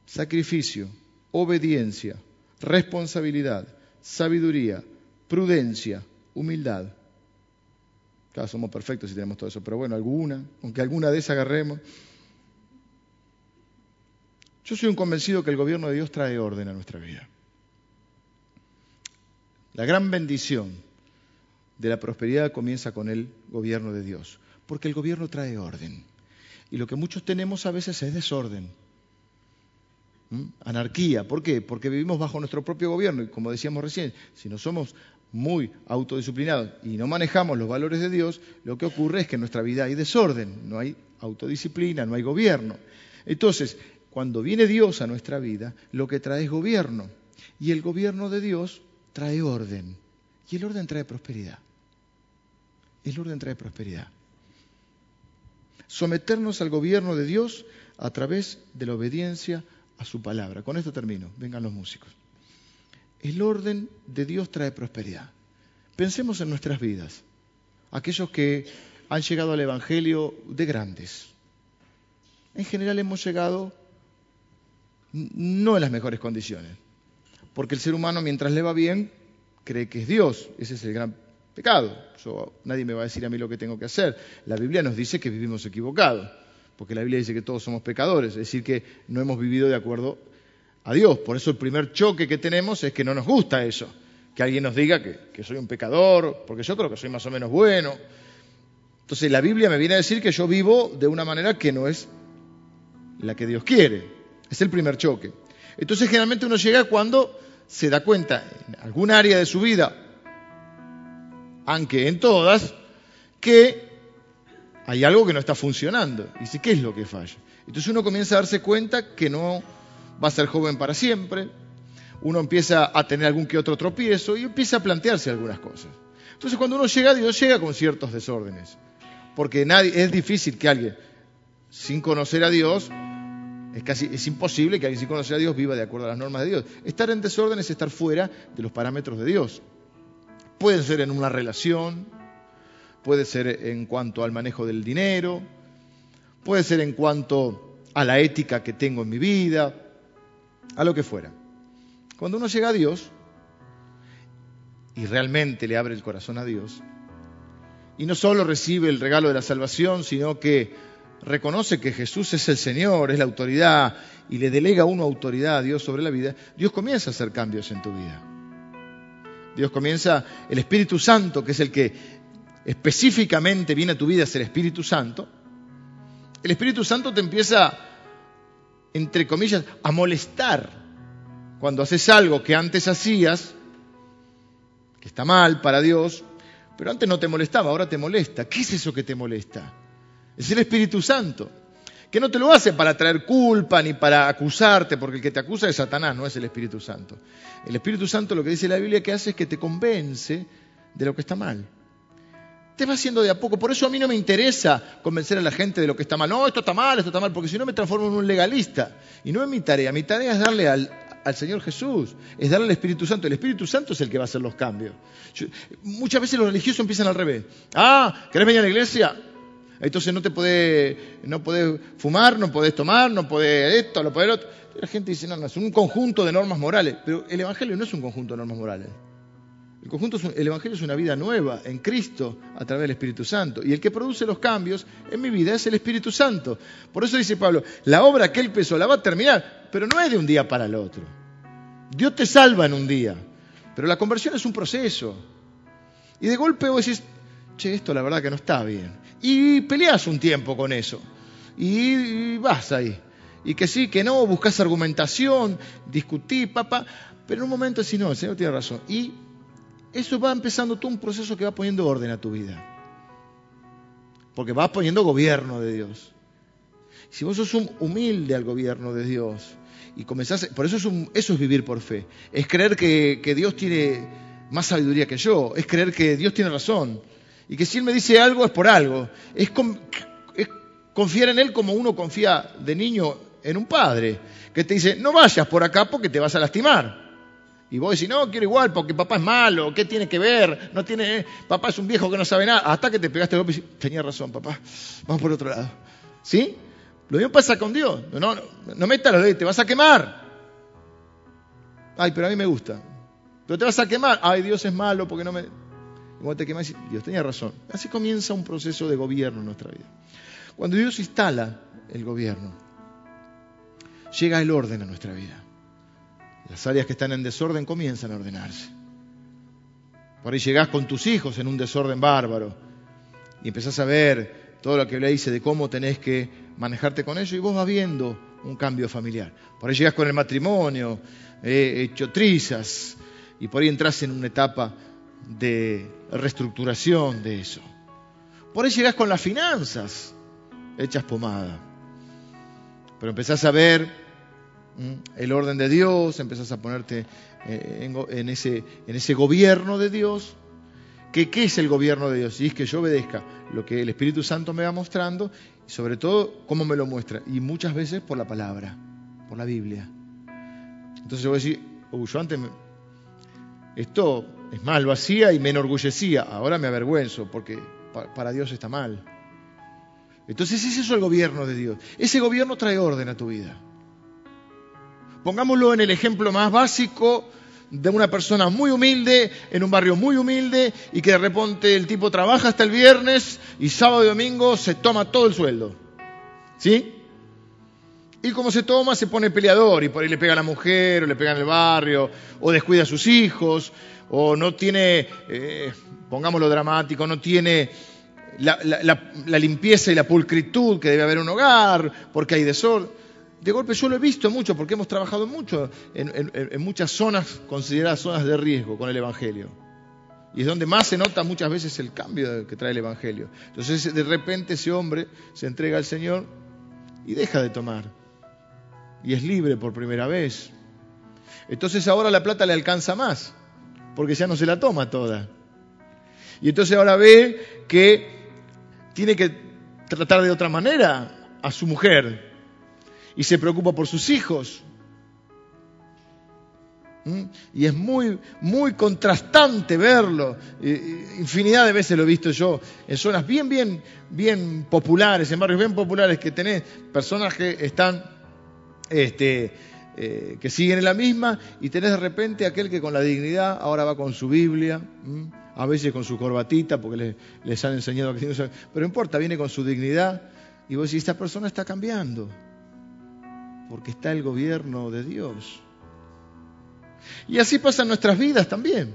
S1: sacrificio, obediencia, responsabilidad, sabiduría, prudencia, humildad. Claro, somos perfectos si tenemos todo eso, pero bueno, alguna, aunque alguna de esas agarremos. Yo soy un convencido que el gobierno de Dios trae orden a nuestra vida. La gran bendición de la prosperidad comienza con el gobierno de Dios, porque el gobierno trae orden. Y lo que muchos tenemos a veces es desorden. Anarquía. ¿Por qué? Porque vivimos bajo nuestro propio gobierno y como decíamos recién, si no somos muy autodisciplinados y no manejamos los valores de Dios, lo que ocurre es que en nuestra vida hay desorden, no hay autodisciplina, no hay gobierno. Entonces, cuando viene Dios a nuestra vida, lo que trae es gobierno. Y el gobierno de Dios trae orden. Y el orden trae prosperidad. El orden trae prosperidad. Someternos al gobierno de Dios a través de la obediencia a su palabra. Con esto termino. Vengan los músicos. El orden de Dios trae prosperidad. Pensemos en nuestras vidas. Aquellos que han llegado al Evangelio de grandes. En general hemos llegado no en las mejores condiciones. Porque el ser humano, mientras le va bien, cree que es Dios. Ese es el gran pecado. nadie me va a decir a mí lo que tengo que hacer. La Biblia nos dice que vivimos equivocados porque la Biblia dice que todos somos pecadores, es decir, que no hemos vivido de acuerdo a Dios. Por eso el primer choque que tenemos es que no nos gusta eso, que alguien nos diga que, soy un pecador, porque yo creo que soy más o menos bueno. Entonces la Biblia me viene a decir que yo vivo de una manera que no es la que Dios quiere. Es el primer choque. Entonces generalmente uno llega cuando se da cuenta en algún área de su vida, aunque en todas, que hay algo que no está funcionando. Y dice, ¿qué es lo que falla? Entonces uno comienza a darse cuenta que no va a ser joven para siempre, uno empieza a tener algún que otro tropiezo y empieza a plantearse algunas cosas. Entonces cuando uno llega a Dios llega con ciertos desórdenes, porque nadie, es difícil que alguien sin conocer a Dios, es casi es imposible que alguien sin conocer a Dios viva de acuerdo a las normas de Dios. Estar en desorden es estar fuera de los parámetros de Dios. Puede ser en una relación, puede ser en cuanto al manejo del dinero, puede ser en cuanto a la ética que tengo en mi vida, a lo que fuera. Cuando uno llega a Dios y realmente le abre el corazón a Dios, y no solo recibe el regalo de la salvación, sino que reconoce que Jesús es el Señor, es la autoridad, y le delega una autoridad a Dios sobre la vida, Dios comienza a hacer cambios en tu vida. Dios comienza, el Espíritu Santo, que es el que específicamente viene a tu vida es el Espíritu Santo, el Espíritu Santo te empieza, entre comillas, a molestar cuando haces algo que antes hacías, que está mal para Dios, pero antes no te molestaba, ahora te molesta. ¿Qué es eso que te molesta? Es el Espíritu Santo, que no te lo hace para traer culpa ni para acusarte, porque el que te acusa es Satanás, no es el Espíritu Santo. El Espíritu Santo lo que dice la Biblia que hace es que te convence de lo que está mal te va haciendo de a poco. Por eso a mí no me interesa convencer a la gente de lo que está mal. No, esto está mal, esto está mal, porque si no me transformo en un legalista. Y no es mi tarea. Mi tarea es darle al, Señor Jesús, es darle al Espíritu Santo. El Espíritu Santo es el que va a hacer los cambios. muchas veces los religiosos empiezan al revés. Ah, ¿querés venir a la iglesia? Entonces no te podés, no podés fumar, no podés tomar, no podés esto, no podés lo otro. La gente dice, no, no, es un conjunto de normas morales. Pero el Evangelio no es un conjunto de normas morales. El, conjunto el Evangelio es una vida nueva en Cristo a través del Espíritu Santo. Y el que produce los cambios en mi vida es el Espíritu Santo. Por eso dice Pablo, la obra que él empezó la va a terminar, pero no es de un día para el otro. Dios te salva en un día, pero la conversión es un proceso. Y de golpe vos decís, che, esto la verdad que no está bien. Y peleas un tiempo con eso. Y vas ahí. Y que sí, que no, buscas argumentación, discutí, papá. Pero en un momento decís, no, el Señor tiene razón. Y eso va empezando todo un proceso que va poniendo orden a tu vida. Porque vas poniendo gobierno de Dios. Si vos sos un humilde al gobierno de Dios y comenzás, por eso es, eso es vivir por fe, es creer que Dios tiene más sabiduría que yo, es creer que Dios tiene razón y que si Él me dice algo es por algo, es, confiar en Él como uno confía de niño en un padre, que te dice, no vayas por acá porque te vas a lastimar. Y vos decís, no, quiero igual porque papá es malo, ¿qué tiene que ver? No tiene, papá es un viejo que no sabe nada. Hasta que te pegaste el golpe y dices, tenía razón, papá, vamos por otro lado. ¿Sí? Lo mismo pasa con Dios. No, no, no metas la ley, te vas a quemar. Ay, pero a mí me gusta. Pero te vas a quemar. Ay, Dios es malo porque no me... Vos te quemas Dios tenía razón. Así comienza un proceso de gobierno en nuestra vida. Cuando Dios instala el gobierno, llega el orden a nuestra vida. Las áreas que están en desorden comienzan a ordenarse. Por ahí llegás con tus hijos en un desorden bárbaro y empezás a ver todo lo que le dice de cómo tenés que manejarte con ellos y vos vas viendo un cambio familiar. Por ahí llegás con el matrimonio, eh, hecho trizas, y por ahí entras en una etapa de reestructuración de eso. Por ahí llegás con las finanzas hechas pomada. Pero empezás a ver el orden de Dios, empezás a ponerte eh, en, ese, en ese gobierno de Dios. ¿Qué, ¿Qué es el gobierno de Dios? Y es que yo obedezca lo que el Espíritu Santo me va mostrando y sobre todo cómo me lo muestra. Y muchas veces por la palabra, por la Biblia. Entonces yo voy a decir, oh, yo antes esto es mal, lo hacía y me enorgullecía, ahora me avergüenzo porque para Dios está mal. Entonces es eso el gobierno de Dios. Ese gobierno trae orden a tu vida. Pongámoslo en el ejemplo más básico de una persona muy humilde, en un barrio muy humilde, y que de repente el tipo trabaja hasta el viernes y sábado y domingo se toma todo el sueldo. ¿Sí? Y como se toma, se pone peleador y por ahí le pega a la mujer, o le pega en el barrio, o descuida a sus hijos, o no tiene, eh, pongámoslo dramático, no tiene la, la limpieza y la pulcritud que debe haber en un hogar, porque hay desorden de golpe yo lo he visto mucho porque hemos trabajado mucho en, muchas zonas consideradas zonas de riesgo con el Evangelio. Y es donde más se nota muchas veces el cambio que trae el Evangelio. Entonces de repente ese hombre se entrega al Señor y deja de tomar. Y es libre por primera vez. Entonces ahora la plata le alcanza más, porque ya no se la toma toda. Y entonces ahora ve que tiene que tratar de otra manera a su mujer, y se preocupa por sus hijos. ¿Mm? Y es muy, muy contrastante verlo. Infinidad de veces lo he visto yo en zonas bien, bien, bien populares, en barrios bien populares que tenés personas que están, este, eh, que siguen en la misma y tenés de repente aquel que con la dignidad ahora va con su Biblia, a veces con su corbatita porque les, han enseñado que pero importa, viene con su dignidad y vos decís, esta persona está cambiando porque está el gobierno de Dios. Y así pasa en nuestras vidas también.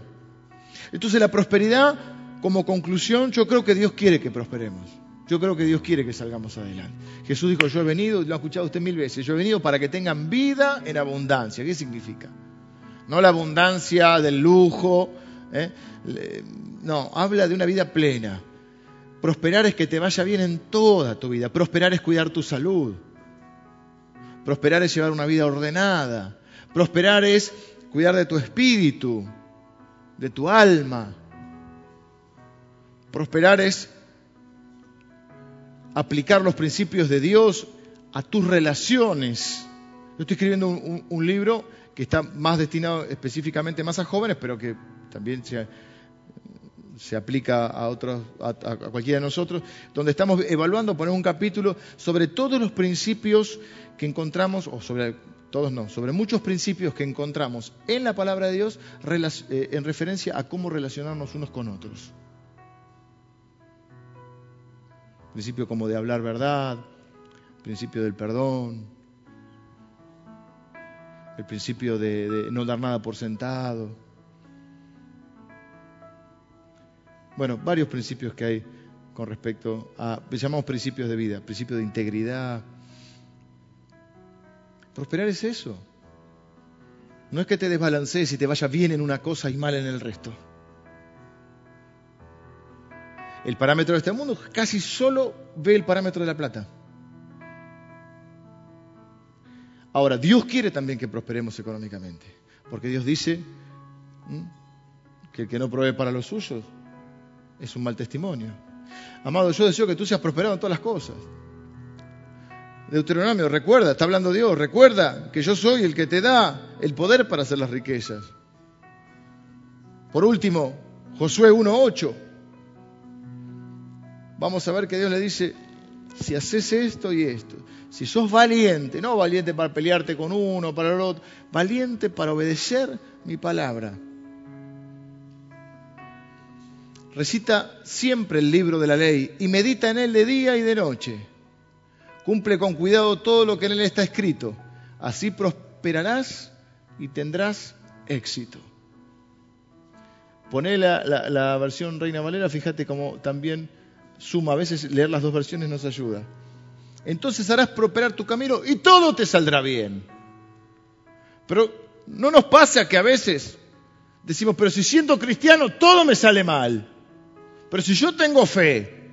S1: Entonces la prosperidad, como conclusión, yo creo que Dios quiere que prosperemos. Yo creo que Dios quiere que salgamos adelante. Jesús dijo, yo he venido, lo ha escuchado usted mil veces, yo he venido para que tengan vida en abundancia. ¿Qué significa? No la abundancia del lujo, ¿eh? no, habla de una vida plena. Prosperar es que te vaya bien en toda tu vida. Prosperar es cuidar tu salud. Prosperar es llevar una vida ordenada. Prosperar es cuidar de tu espíritu, de tu alma. Prosperar es aplicar los principios de Dios a tus relaciones. Yo estoy escribiendo un, libro que está más destinado específicamente más a jóvenes, pero que también se, se aplica a, otros, a, cualquiera de nosotros, donde estamos evaluando, poner un capítulo sobre todos los principios que encontramos, o sobre todos no, sobre muchos principios que encontramos en la palabra de Dios eh, en referencia a cómo relacionarnos unos con otros. Principio como de hablar verdad, principio del perdón, el principio de no dar nada por sentado Bueno, varios principios que hay con respecto a, llamamos principios de vida, principios de integridad. Prosperar es eso. No es que te desbalancees y te vaya bien en una cosa y mal en el resto. El parámetro de este mundo casi solo ve el parámetro de la plata. Ahora, Dios quiere también que prosperemos económicamente, porque Dios dice que el que no provee para los suyos es un mal testimonio. Amado, yo deseo que tú seas prosperado en todas las cosas. Deuteronomio, recuerda, está hablando Dios, recuerda que yo soy el que te da el poder para hacer las riquezas. Por último, Josué 1.8. Vamos a ver que Dios le dice, si haces esto y esto, si sos valiente, no valiente para pelearte con uno, para el otro, valiente para obedecer mi palabra recita siempre el libro de la ley y medita en él de día y de noche. Cumple con cuidado todo lo que en él está escrito. Así prosperarás y tendrás éxito. Poné la, versión Reina Valera, fíjate cómo también suma. A veces leer las dos versiones nos ayuda. Entonces harás prosperar tu camino y todo te saldrá bien. Pero no nos pasa que a veces decimos, pero si siendo cristiano todo me sale mal. Pero si yo tengo fe,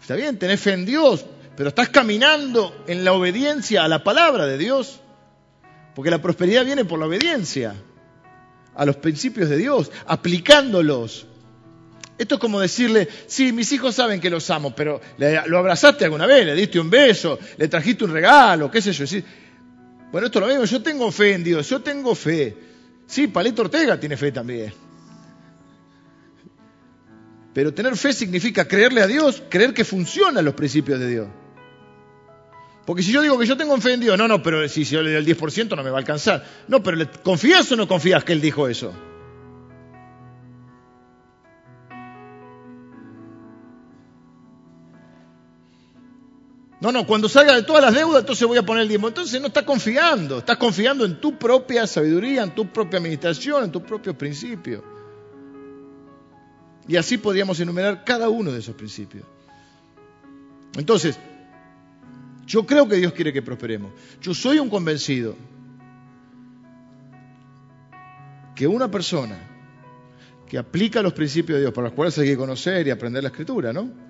S1: está bien, tenés fe en Dios, pero estás caminando en la obediencia a la palabra de Dios. Porque la prosperidad viene por la obediencia a los principios de Dios, aplicándolos. Esto es como decirle, sí, mis hijos saben que los amo, pero lo abrazaste alguna vez, le diste un beso, le trajiste un regalo, qué sé yo. Bueno, esto es lo mismo, yo tengo fe en Dios, yo tengo fe. Sí, Palito Ortega tiene fe también. Pero tener fe significa creerle a Dios, creer que funcionan los principios de Dios. Porque si yo digo que yo tengo fe en Dios, no, no, pero si yo le doy el 10% no me va a alcanzar. No, pero ¿confías o no confías que Él dijo eso? No, no, cuando salga de todas las deudas, entonces voy a poner el diezmo. Entonces no estás confiando, estás confiando en tu propia sabiduría, en tu propia administración, en tu propio principio. Y así podríamos enumerar cada uno de esos principios. Entonces, yo creo que Dios quiere que prosperemos. Yo soy un convencido que una persona que aplica los principios de Dios, para los cuales hay que conocer y aprender la escritura, ¿no?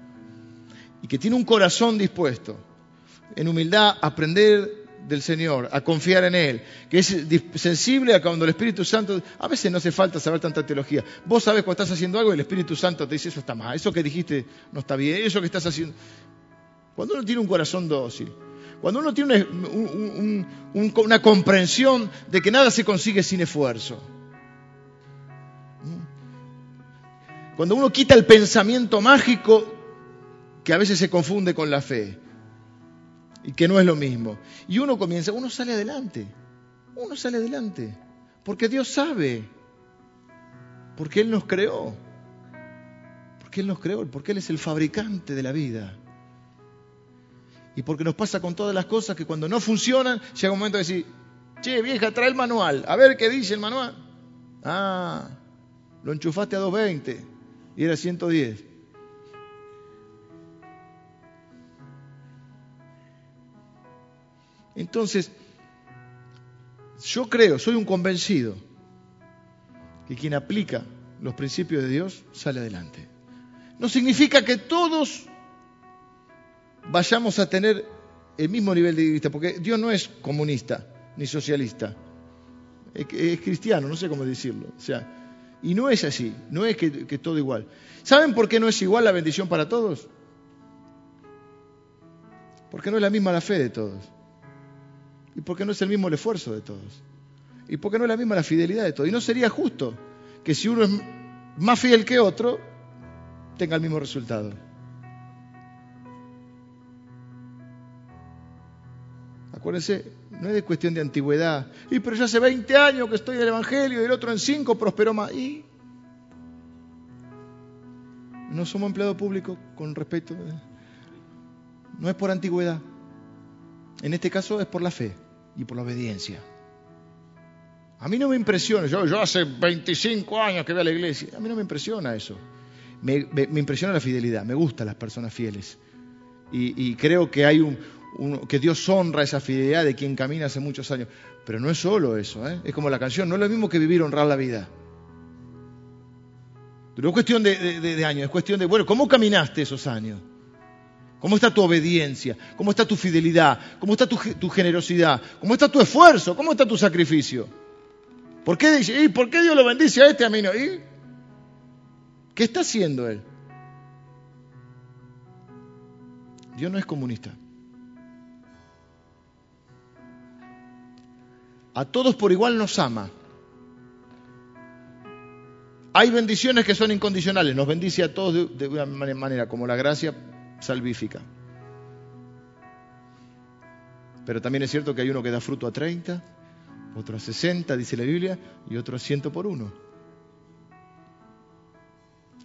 S1: Y que tiene un corazón dispuesto, en humildad, a aprender del Señor, a confiar en Él, que es sensible a cuando el Espíritu Santo, a veces no hace falta saber tanta teología. Vos sabes cuando estás haciendo algo y el Espíritu Santo te dice eso está mal, eso que dijiste no está bien, eso que estás haciendo. Cuando uno tiene un corazón dócil, cuando uno tiene una, comprensión de que nada se consigue sin esfuerzo, cuando uno quita el pensamiento mágico que a veces se confunde con la fe, y que no es lo mismo. Y uno comienza, uno sale adelante, uno sale adelante, porque Dios sabe, porque Él nos creó, porque Él nos creó, porque Él es el fabricante de la vida. Y porque nos pasa con todas las cosas que cuando no funcionan, llega un momento de decir, che, vieja, trae el manual, a ver qué dice el manual. Ah, lo enchufaste a 220 y era 110. Entonces, yo creo, soy un convencido, que quien aplica los principios de Dios sale adelante. No significa que todos vayamos a tener el mismo nivel de vista, porque Dios no es comunista ni socialista, es, cristiano, no sé cómo decirlo. O sea, y no es así, no es que, que todo igual. ¿Saben por qué no es igual la bendición para todos? Porque no es la misma la fe de todos. ¿Y por qué no es el mismo el esfuerzo de todos? ¿Y por qué no es la misma la fidelidad de todos? Y no sería justo que si uno es más fiel que otro, tenga el mismo resultado. Acuérdense, no es cuestión de antigüedad. Y pero ya hace 20 años que estoy en el Evangelio y el otro en 5 prosperó más. ¿Y? No somos empleados públicos con respeto. No es por antigüedad. En este caso es por la fe y por la obediencia. A mí no me impresiona, yo, yo hace 25 años que voy a la iglesia, a mí no me impresiona eso. Me, impresiona la fidelidad, me gustan las personas fieles. Y, creo que hay un, que Dios honra esa fidelidad de quien camina hace muchos años. Pero no es solo eso, ¿eh? es como la canción, no es lo mismo que vivir honrar la vida. No es cuestión de, años, es cuestión de, bueno, ¿cómo caminaste esos años? ¿Cómo está tu obediencia? ¿Cómo está tu fidelidad? ¿Cómo está tu, generosidad? ¿Cómo está tu esfuerzo? ¿Cómo está tu sacrificio? ¿Por qué, ¿Y por qué Dios lo bendice a este a mí? ¿Y? ¿Qué está haciendo él? Dios no es comunista. A todos por igual nos ama. Hay bendiciones que son incondicionales, nos bendice a todos de, una manera, como la gracia salvífica. Pero también es cierto que hay uno que da fruto a 30, otro a 60, dice la Biblia, y otro a 100 por uno.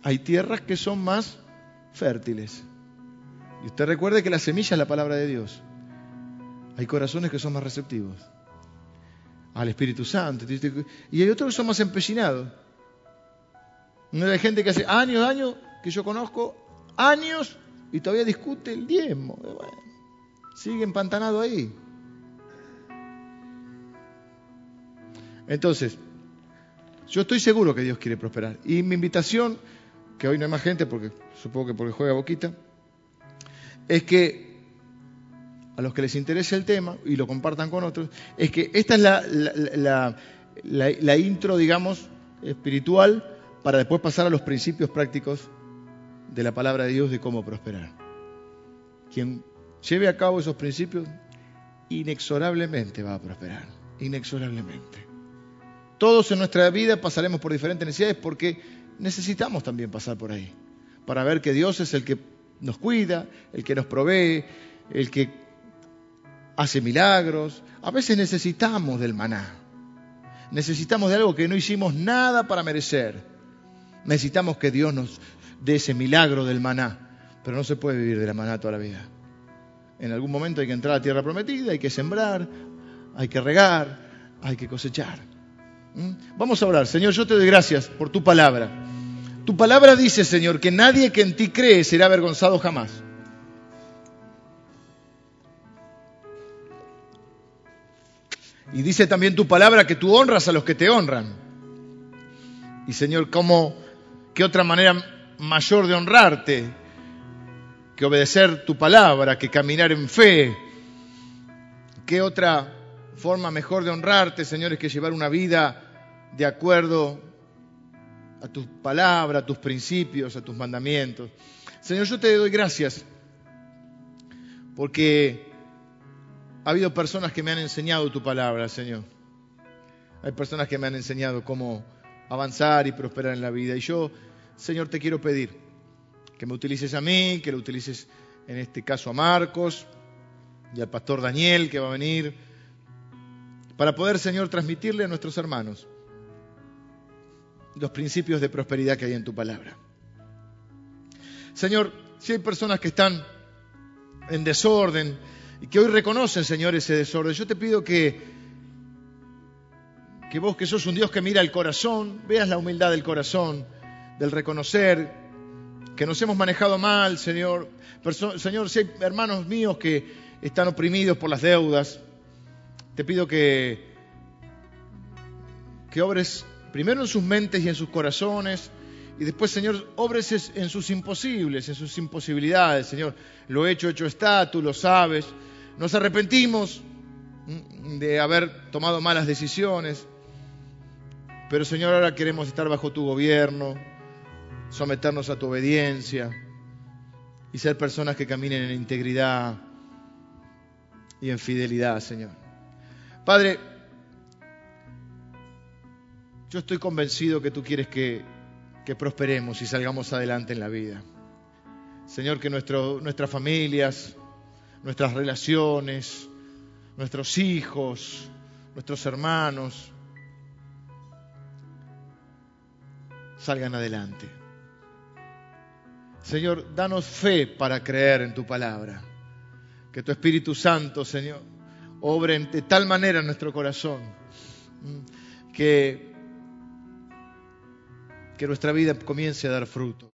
S1: Hay tierras que son más fértiles. Y usted recuerde que la semilla es la palabra de Dios. Hay corazones que son más receptivos al Espíritu Santo. Y hay otros que son más empecinados. No hay gente que hace años, años, que yo conozco, años, y todavía discute el diezmo. sigue empantanado ahí. Entonces, yo estoy seguro que Dios quiere prosperar. Y mi invitación, que hoy no hay más gente, porque supongo que porque juega boquita, es que a los que les interese el tema y lo compartan con otros, es que esta es la, la, intro, digamos, espiritual para después pasar a los principios prácticos de la palabra de Dios de cómo prosperar. Quien lleve a cabo esos principios, inexorablemente va a prosperar, inexorablemente. Todos en nuestra vida pasaremos por diferentes necesidades porque necesitamos también pasar por ahí, para ver que Dios es el que nos cuida, el que nos provee, el que hace milagros. A veces necesitamos del maná, necesitamos de algo que no hicimos nada para merecer. Necesitamos que Dios nos dé ese milagro del maná, pero no se puede vivir de la maná toda la vida. En algún momento hay que entrar a la tierra prometida, hay que sembrar, hay que regar, hay que cosechar. ¿Mm? Vamos a orar. Señor, yo te doy gracias por tu palabra. Tu palabra dice, Señor, que nadie que en ti cree será avergonzado jamás. Y dice también tu palabra que tú honras a los que te honran. Y Señor, ¿cómo, qué otra manera mayor de honrarte que obedecer tu palabra, que caminar en fe? ¿Qué otra forma mejor de honrarte, Señor, es que llevar una vida de acuerdo a tus palabras, a tus principios, a tus mandamientos. Señor, yo te doy gracias porque ha habido personas que me han enseñado tu palabra, Señor. Hay personas que me han enseñado cómo avanzar y prosperar en la vida. Y yo, Señor, te quiero pedir que me utilices a mí, que lo utilices en este caso a Marcos y al pastor Daniel que va a venir para poder, Señor, transmitirle a nuestros hermanos los principios de prosperidad que hay en tu palabra. Señor, si hay personas que están en desorden y que hoy reconocen, Señor, ese desorden, yo te pido que, que vos, que sos un Dios que mira el corazón, veas la humildad del corazón, del reconocer que nos hemos manejado mal, Señor. Señor, si hay hermanos míos que están oprimidos por las deudas, te pido que, que obres primero en sus mentes y en sus corazones, y después, Señor, obres en sus imposibles, en sus imposibilidades, Señor. Lo hecho, hecho está, tú lo sabes. Nos arrepentimos de haber tomado malas decisiones, pero Señor, ahora queremos estar bajo tu gobierno, someternos a tu obediencia y ser personas que caminen en integridad y en fidelidad, Señor. Padre, yo estoy convencido que tú quieres que que prosperemos y salgamos adelante en la vida. Señor, que nuestras familias, nuestras relaciones, nuestros hijos, nuestros hermanos, salgan adelante. Señor, danos fe para creer en tu palabra. Que tu Espíritu Santo, Señor, obre de tal manera en nuestro corazón que, que nuestra vida comience a dar fruto.